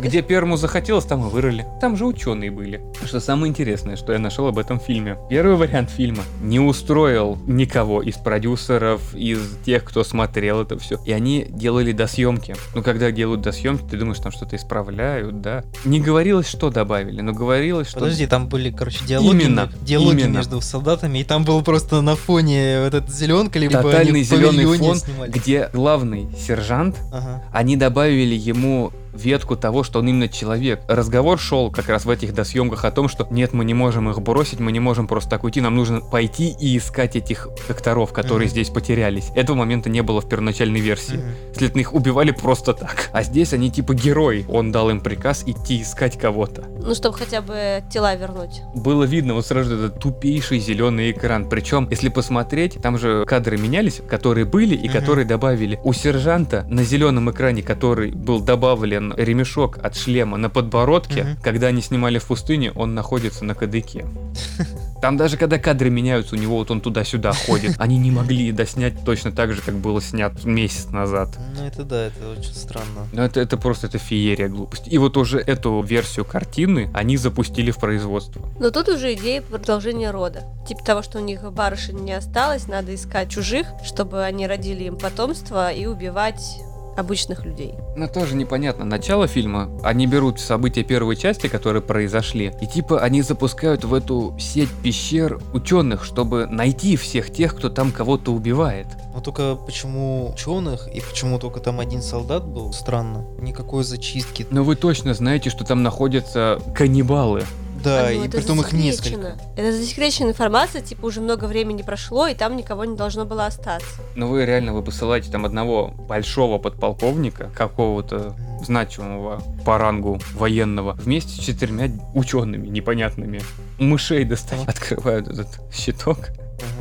Где первому захотелось, там и вырыли. Там же ученые были. Что самое интересное, что я нашел об этом фильме. Первый вариант фильма не устроил никого из продюсеров, из тех, кто смотрел это все. И они делали досъемки. Ну, когда делают досъемки, ты думаешь, там что-то исправляют, да. Не говорилось, что добавили, но говорилось, что... Подожди, там были, короче, диалоги, Именно, диалоги именно. между солдатами, и там был просто на фоне вот эта зеленка, либо Тотальный зеленый фон, снимали. где главный сержант Ага. они добавили ему ветку того, что он именно человек. Разговор шел как раз в этих досъемках о том, что нет, мы не можем их бросить, мы не можем просто так уйти, нам нужно пойти и искать этих докторов, которые Мгм. здесь потерялись. Этого момента не было в первоначальной версии. Мгм. Следовательно, их убивали просто так. А здесь они типа герои. Он дал им приказ идти искать кого-то. Ну, чтобы хотя бы тела вернуть. Было видно вот сразу этот тупейший зеленый экран. Причем, если посмотреть, там же кадры менялись, которые были и Мгм. которые добавили. У сержанта на зеленом экране, который был добавлен ремешок от шлема на подбородке, Мгм. когда они снимали в пустыне, он находится на кадыке. Там даже когда кадры меняются, у него вот он туда-сюда ходит. Они не могли доснять точно так же, как было снят месяц назад. Ну это да, это очень странно. Но это, это просто это феерия глупости. И вот уже эту версию картины они запустили в производство. Но тут уже идея продолжения рода. Типа того, что у них барышень не осталось, надо искать чужих, чтобы они родили им потомство и убивать обычных людей. Но тоже непонятно. Начало фильма, они берут события первой части, которые произошли, и типа они запускают в эту сеть пещер ученых, чтобы найти всех тех, кто там кого-то убивает. Но только почему ученых и почему только там один солдат был, странно. Никакой зачистки. Но вы точно знаете, что там находятся каннибалы. Да, А, ну, и притом их несколько. Это засекреченная информация, типа уже много времени прошло, и там никого не должно было остаться. Но вы реально вы посылаете там одного большого подполковника, какого-то значимого по рангу военного, вместе с четырьмя учеными непонятными. Мышей достают, открывают этот щиток.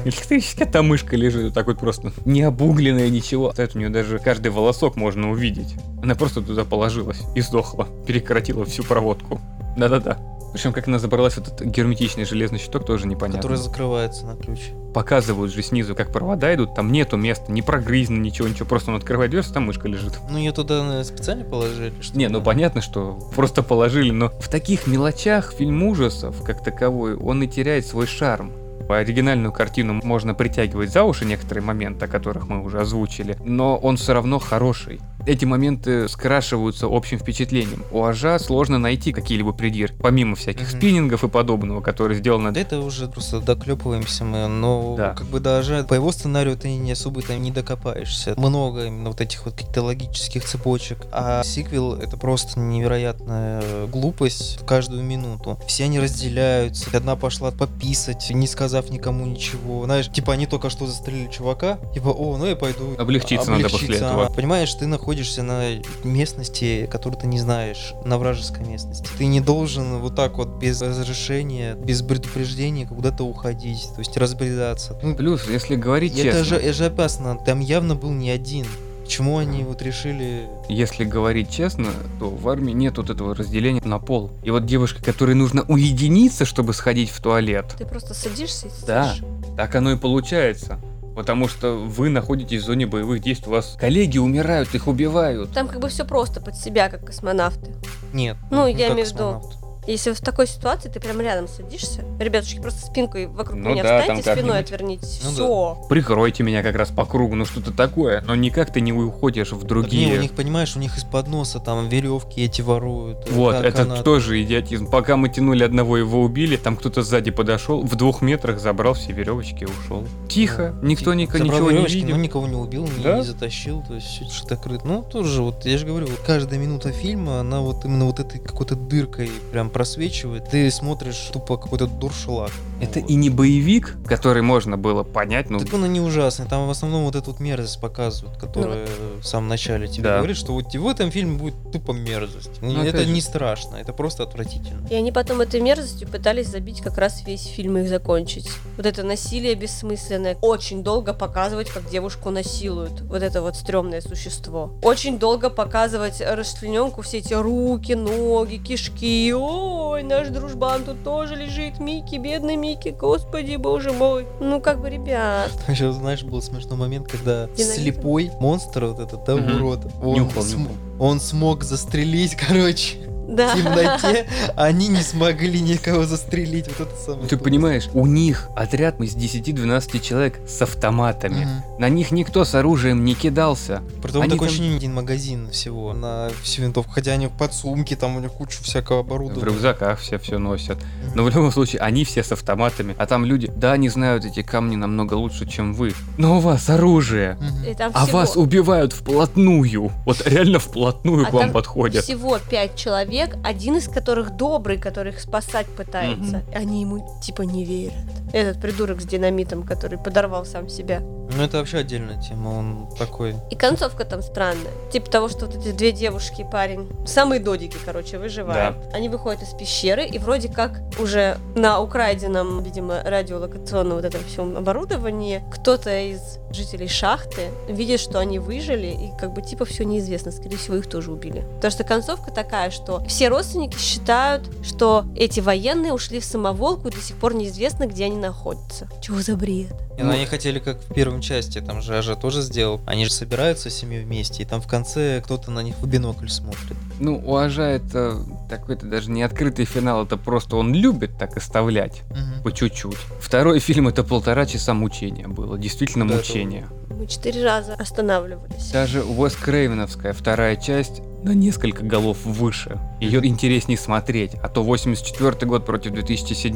Электрическая там мышка лежит, вот так вот просто не обугленная, ничего. Стоит у нее даже каждый волосок можно увидеть. Она просто туда положилась и сдохла. Перекоротила всю проводку. Да-да-да. Причем, как она забралась в этот герметичный железный щиток, тоже непонятно. Который закрывается на ключ. Показывают же снизу, как провода идут, там нету места, не прогрызено, ничего, ничего. Просто он открывает дверь, там мышка лежит. Ну ее туда наверное, специально положили, что Не, ну понятно, что просто положили, но в таких мелочах фильм ужасов, как таковой, он и теряет свой шарм. Оригинальную картину можно притягивать за уши некоторые моменты, о которых мы уже озвучили, но он все равно хороший. Эти моменты скрашиваются общим впечатлением. У Ажа сложно найти какие-либо придирки, помимо всяких Мгм. спиннингов и подобного, которые сделаны... Да это уже просто доклепываемся мы, но Да. как бы даже по его сценарию ты не особо там не докопаешься. Много именно вот этих вот каких-то логических цепочек. А сиквел это просто невероятная глупость в каждую минуту. Все они разделяются. Одна пошла пописать, не сказав никому ничего. Знаешь, типа они только что застрелили чувака. Типа, о, ну я пойду. Облегчиться надо после этого. Понимаешь, ты находишься на местности, которую ты не знаешь, на вражеской местности. Ты не должен вот так вот без разрешения, без предупреждения куда-то уходить, то есть разбредаться. Ну, Плюс, если говорить это честно, же, это же опасно. Там явно был не один. Почему они вот решили... если говорить честно, то в армии нет вот этого разделения на пол. И вот девушка, которой нужно уединиться, чтобы сходить в туалет, Ты просто садишься и Да. сидишь. Так оно и получается. Потому что вы находитесь в зоне боевых действий, у вас коллеги умирают, их убивают. Там как бы все просто под себя, как космонавты. Нет. Ну, я как имею в виду. Если в такой ситуации ты прям рядом садишься, ребятушки, просто спинкой вокруг Ну меня да, встаньте, спиной как-нибудь. отвернитесь. Ну да. Все. Прикройте меня как раз по кругу, ну что-то такое. Но никак ты не уходишь в Так другие. не, у них, понимаешь, у них из-под носа там веревки эти воруют. Вот, это канаты. тоже идиотизм. Пока мы тянули одного, его убили, там кто-то сзади подошел, в двух метрах забрал все веревочки и ушел. Тихо, Да. никто Ти- нико- забрал ничего не видел. но никого не убил, Да? не затащил, то есть все закрыто. Ну, тоже вот, я же говорю, вот каждая минута фильма, она вот именно вот этой какой-то дыркой прям просвечивает. Ты смотришь тупо какой-то дуршлаг. Это Вот. и не боевик, который можно было понять, ну, Так он и не ужасный, там в основном вот эту вот мерзость показывают, которая в самом начале тебе Да. говорит, что вот в этом фильме будет тупо мерзость. Ну, это опять же. не страшно, это просто отвратительно. И они потом этой мерзостью пытались забить как раз весь фильм и их закончить. Вот это насилие бессмысленное. Очень долго показывать, как девушку насилуют. Вот это вот стрёмное существо. Очень долго показывать расчлененку, все эти руки, ноги, кишки. Ой, наш дружбан тут тоже лежит. Микки, бедный Микки, господи, боже мой. Ну, как бы, ребят. Еще, знаешь, был смешной момент, когда Динамит? слепой монстр, вот этот, да, Мгм. урод, он, Нюхал, см- нюхал. он смог застрелить, короче, Да. в темноте, они не смогли никого застрелить. Вот это самое. Ты понимаешь, у них отряд из 10-12 человек с автоматами. Мгм. На них никто с оружием не кидался. Притом Они такое там- ощущение, один магазин всего на всю винтовку. Хотя они в подсумке, там у них кучу всякого В оборудования. рюкзаках все все носят. Мгм. Но в любом случае, они все с автоматами. А там люди, да, они знают эти камни намного лучше, чем вы. Но у вас оружие. Там А всего- вас убивают вплотную. Вот реально вплотную А к вам там подходят. Всего пять человек, один из которых добрый, который их спасать пытается. И Они ему типа не верят. Этот придурок с динамитом, который подорвал сам себя. Ну это вообще отдельная тема, он такой. И концовка там странная. Типа того, что вот эти две девушки и парень, самые додики, короче, выживают. Они выходят из пещеры, и вроде как уже на украденном, видимо, радиолокационном вот этом всем оборудовании кто-то из жителей шахты видит, что они выжили, и как бы типа все неизвестно, скорее всего, их тоже убили. Потому что концовка такая, что все родственники считают, что эти военные ушли в самоволку, и до сих пор неизвестно, где они находятся. Чего за бред? И Ну. они хотели, как в первом части, там же Ажа тоже сделал. Они же собираются семьей вместе, и там в конце кто-то на них в бинокль смотрит. Ну, у Ажа это такой-то даже не открытый финал, это просто он любит так оставлять. Мгм. По чуть-чуть. Второй фильм это полтора часа мучения было. Действительно Да, это мучение. Мы четыре раза останавливались. Даже Уэс Крейвеновская вторая часть на несколько голов выше. Ее интереснее смотреть, а то 84 год против 2007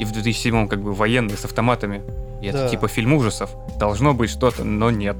и в 2007 как бы военные с автоматами. И это Да. типа фильм ужасов. Должно быть что-то, но нет.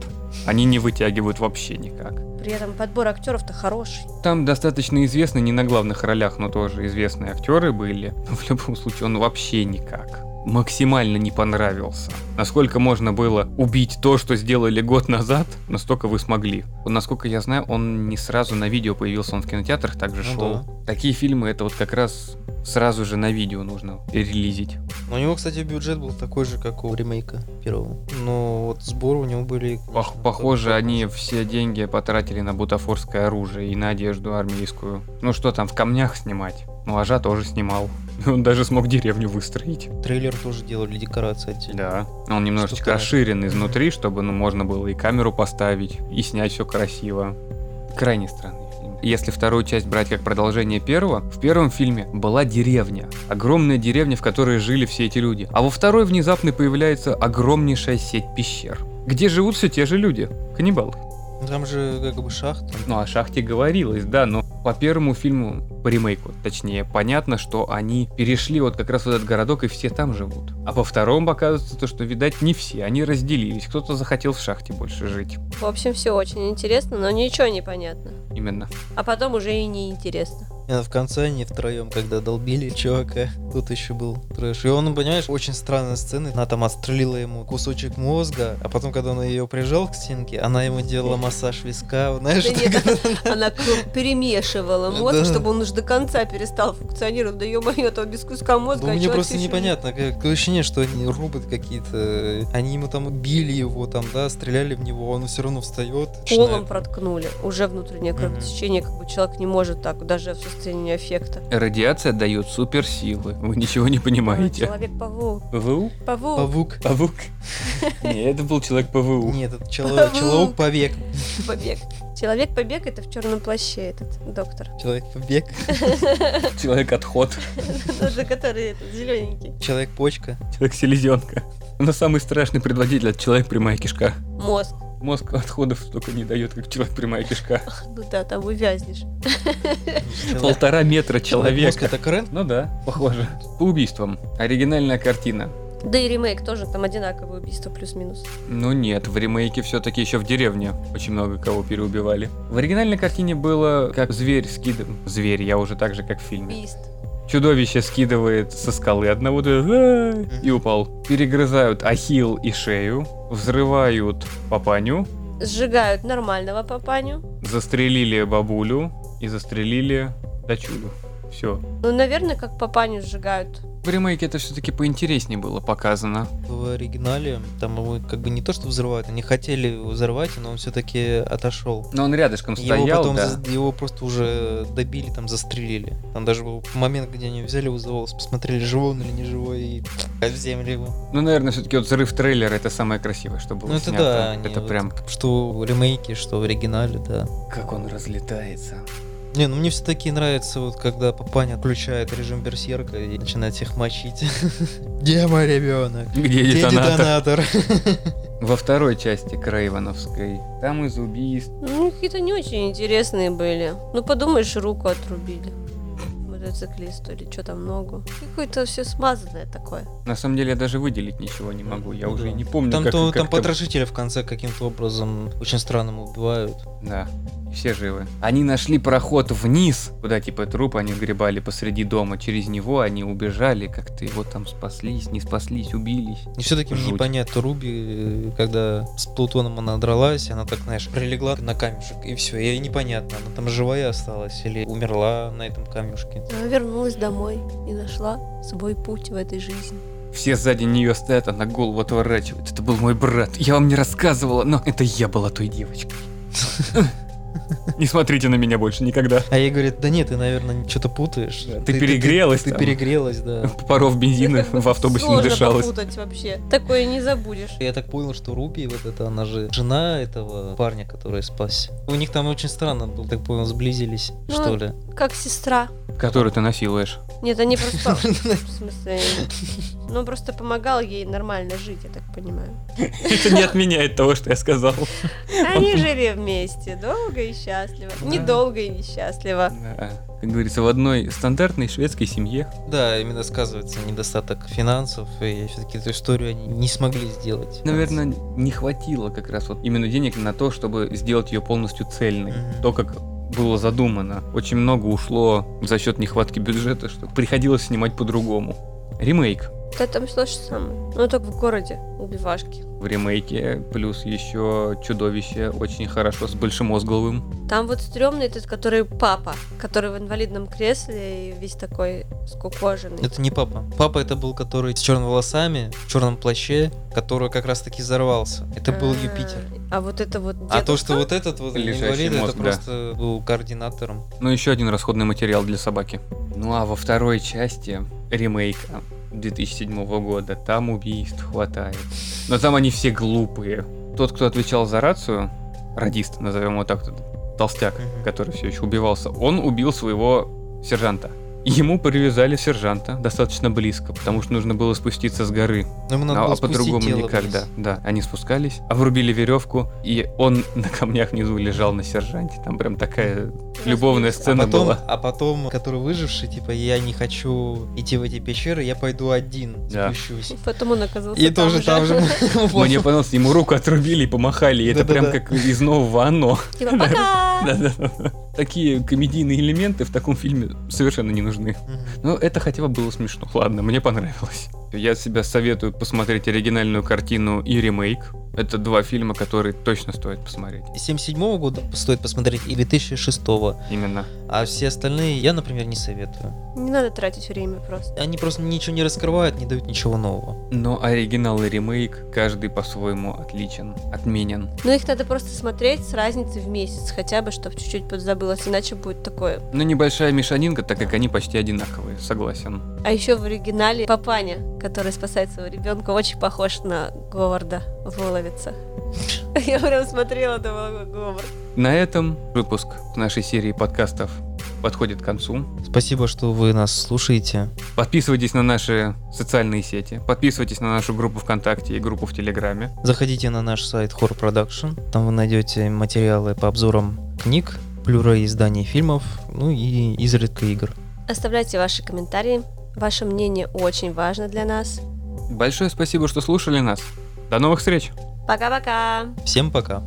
Они не вытягивают вообще никак. При этом подбор актеров-то хороший. Там достаточно известны, не на главных ролях, но тоже известные актеры были. Но в любом случае он вообще никак. Максимально не понравился. Насколько можно было убить то, что сделали год назад, настолько вы смогли. Насколько я знаю, он не сразу на видео появился, он в кинотеатрах также Ну шел. Такие фильмы это вот как раз сразу же на видео нужно релизить. Но у него, кстати, бюджет был такой же, как у ремейка первого. Но вот сборы у него были... Пох- похоже, они все деньги потратили на бутафорское оружие и на одежду армейскую. Ну что там, в камнях снимать? Ажа тоже снимал. Он даже смог деревню выстроить. Трейлер тоже делали декорации отдельно. Да. Он немножечко Что-то- расширен изнутри, чтобы ну, можно было и камеру поставить, и снять все красиво. Крайне странный фильм. Если вторую часть брать как продолжение первого, в первом фильме была деревня. Огромная деревня, в которой жили все эти люди. А во второй внезапно появляется огромнейшая сеть пещер. Где живут все те же люди. Каннибалы. Там же как бы шахта. Ну, о шахте говорилось, да, но по первому фильму, по ремейку, точнее, понятно, что они перешли вот как раз в этот городок и все там живут. А по второму показывается то, что, видать, не все, они разделились. Кто-то захотел в шахте больше жить. В общем, все очень интересно, но ничего не понятно. Именно. А потом уже и не интересно. И в конце они втроем, когда долбили чувака, тут еще был трэш. И он, понимаешь, очень странная сцена. Она там отстрелила ему кусочек мозга, а потом, когда он ее прижал к стенке, она ему делала массаж виска, знаешь, Да нет, она перемешивала мозг, чтобы он уж до конца перестал функционировать. Да ё-моё, этого без куска мозга. Ну, а мне просто непонятно, как такое ощущение, что они роботы какие-то, они ему там били его, там, да, стреляли в него, он все равно встает. Колом проткнули. Уже внутреннее кровотечение, как бы человек не может так, даже в состоянии аффекта. Радиация дает суперсилы. Вы ничего не понимаете. Человек-паук. ПВУ? Павук. Павук. Павук? Не, это был человек ПВУ. Нет, это чело- человек повек. Побег. Человек-побег это в черном плаще этот доктор. Человек побег. Человек отход. Тоже который этот зелененький. Человек почка. Человек селезенка. Но самый страшный предводитель это человек прямая кишка. Мозг. Мозг отходов столько не дает, как человек прямая кишка. Ну да, там увязнешь. Полтора метра Мозг человека. это Крент? Ну да, похоже. По убийствам. Оригинальная картина. Да и ремейк тоже, там одинаковые убийства плюс-минус. Ну нет, в ремейке все-таки еще в деревне очень много кого переубивали. В оригинальной картине было, как зверь скидывает. Зверь, я уже так же, как в фильме. Бист. Чудовище скидывает со скалы одного да, и упал. Перегрызают ахилл и шею, взрывают папаню, Сжигают нормального папаню. застрелили бабулю и застрелили дочулю. Все. Ну, наверное, как папаню сжигают. В ремейке это все-таки поинтереснее было показано. В оригинале там его как бы не то, что взрывают, они хотели его взорвать, но он все-таки отошел. Но он рядышком Его стоял, потом да. за- его просто уже добили, там застрелили. Там даже был момент, где они взяли его за волос, посмотрели, живой он или не живой, и в землю его. Ну, наверное, все-таки вот взрыв трейлера это самое красивое, что было Ну это снято. да, это вот прям Что в ремейке, что в оригинале, да. как он разлетается. Не, ну мне все-таки нравится, вот когда Папаня включает режим берсерка и начинает всех мочить. Где мой ребенок? Где детонатор? Во второй части Крейвановской. Там из убийств. Ну, какие-то не очень интересные были. Ну, подумаешь, руку отрубили. Мотоциклист или что там ногу. Какое-то все смазанное такое. На самом деле я даже выделить ничего не могу. Я уже да. и не помню, Там, как, то, как там потрошителя в конце каким-то образом очень странным убивают. Да, все живы. Они нашли проход вниз, куда типа труп они сгребали посреди дома. Через него они убежали, как-то его там спаслись, не спаслись, убились. И все-таки мне непонятно Руби, когда с Плутоном она дралась, она так, знаешь, прилегла на камешек, и все. И непонятно, она там живая осталась или умерла на этом камешке. Она вернулась домой и нашла свой путь в этой жизни. Все сзади нее стоят, она голову отворачивает. Это был мой брат. Я вам не рассказывала, но это я была той девочкой. Не смотрите на меня больше никогда. А ей говорит, да нет, ты, наверное, что-то путаешь. Ты перегрелась Ты, там. перегрелась, да. Паров бензина в автобусе не сложно дышалось. попутать вообще. Такое не забудешь. Я так понял, что Рупи, вот это она же жена этого парня, который спасся. У них там очень странно был, так понял, сблизились, Ну, что ли. Как сестра. Которую ты насилуешь. Нет, они просто... В смысле... Ну, просто помогал ей нормально жить, я так понимаю. Это не отменяет того, что я сказал. Они жили вместе, долго и счастливо. Недолго и несчастливо. Да. Как говорится, в одной стандартной шведской семье. Да, именно сказывается недостаток финансов, и все-таки эту историю они не смогли сделать. Наверное, не хватило как раз вот именно денег на то, чтобы сделать ее полностью цельной. Мгм. То, как было задумано. Очень много ушло за счет нехватки бюджета, что приходилось снимать по-другому. Ремейк. Да там то же самое. Ну, только в городе убивашки. В ремейке плюс еще чудовище очень хорошо с большемозгловым. Там вот стрёмный этот, который папа, который в инвалидном кресле и весь такой скукоженный. Это не папа. Папа это был, который с черными волосами, в черном плаще, который как раз таки взорвался. Это был А, Юпитер. А вот это вот А то, дедушка? что вот этот вот Лежащий инвалид, мозг, это да. просто был координатором. Ну, еще один расходный материал для собаки. Ну, а во второй части ремейка 2007 года там убийств хватает. Но там они все глупые. Тот, кто отвечал за рацию, радист, назовем его так, толстяк, который все еще убивался, он убил своего сержанта. Ему привязали сержанта достаточно близко, потому что нужно было спуститься с горы. Но ему надо а было а по-другому никак, вниз. да. Да, они спускались, обрубили веревку, и он на камнях внизу лежал на сержанте. Там прям такая любовная Разбился. сцена а потом, была. а потом, который выживший, типа, я не хочу идти в эти пещеры, я пойду один, Да. спущусь. Потом он оказался И тоже там же. Мне понравилось, ему руку отрубили и помахали. И это прям как из нового оно. Типа, пока! Такие комедийные элементы в таком фильме совершенно не нужны. Но это хотя бы было смешно. Ладно, мне понравилось. Я себя советую посмотреть оригинальную картину и ремейк. Это два фильма, которые точно стоит посмотреть. 77 года стоит посмотреть и 2006 Именно. а все остальные я, например, не советую. Не надо тратить время просто. Они просто ничего не раскрывают, не дают ничего нового. Но оригинал и ремейк, каждый по-своему отличен, отменен. Но их надо просто смотреть с разницей в месяц, хотя бы, чтобы чуть-чуть подзабылось, иначе будет такое. Но небольшая мешанинка, так как они почти одинаковые, согласен. А еще в оригинале папаня, который спасает своего ребенка, очень похож на Говарда Воловица. Я прям смотрела, думала, Говард. На этом выпуск нашей серии подкастов подходит к концу. Спасибо, что вы нас слушаете. Подписывайтесь на наши социальные сети, подписывайтесь на нашу группу ВКонтакте и группу в Телеграме. Заходите на наш сайт Horror Production. Там вы найдете материалы по обзорам книг, плюра изданий фильмов, ну и изредка игр. Оставляйте ваши комментарии. Ваше мнение очень важно для нас. Большое спасибо, что слушали нас. До новых встреч! Пока-пока! Всем пока!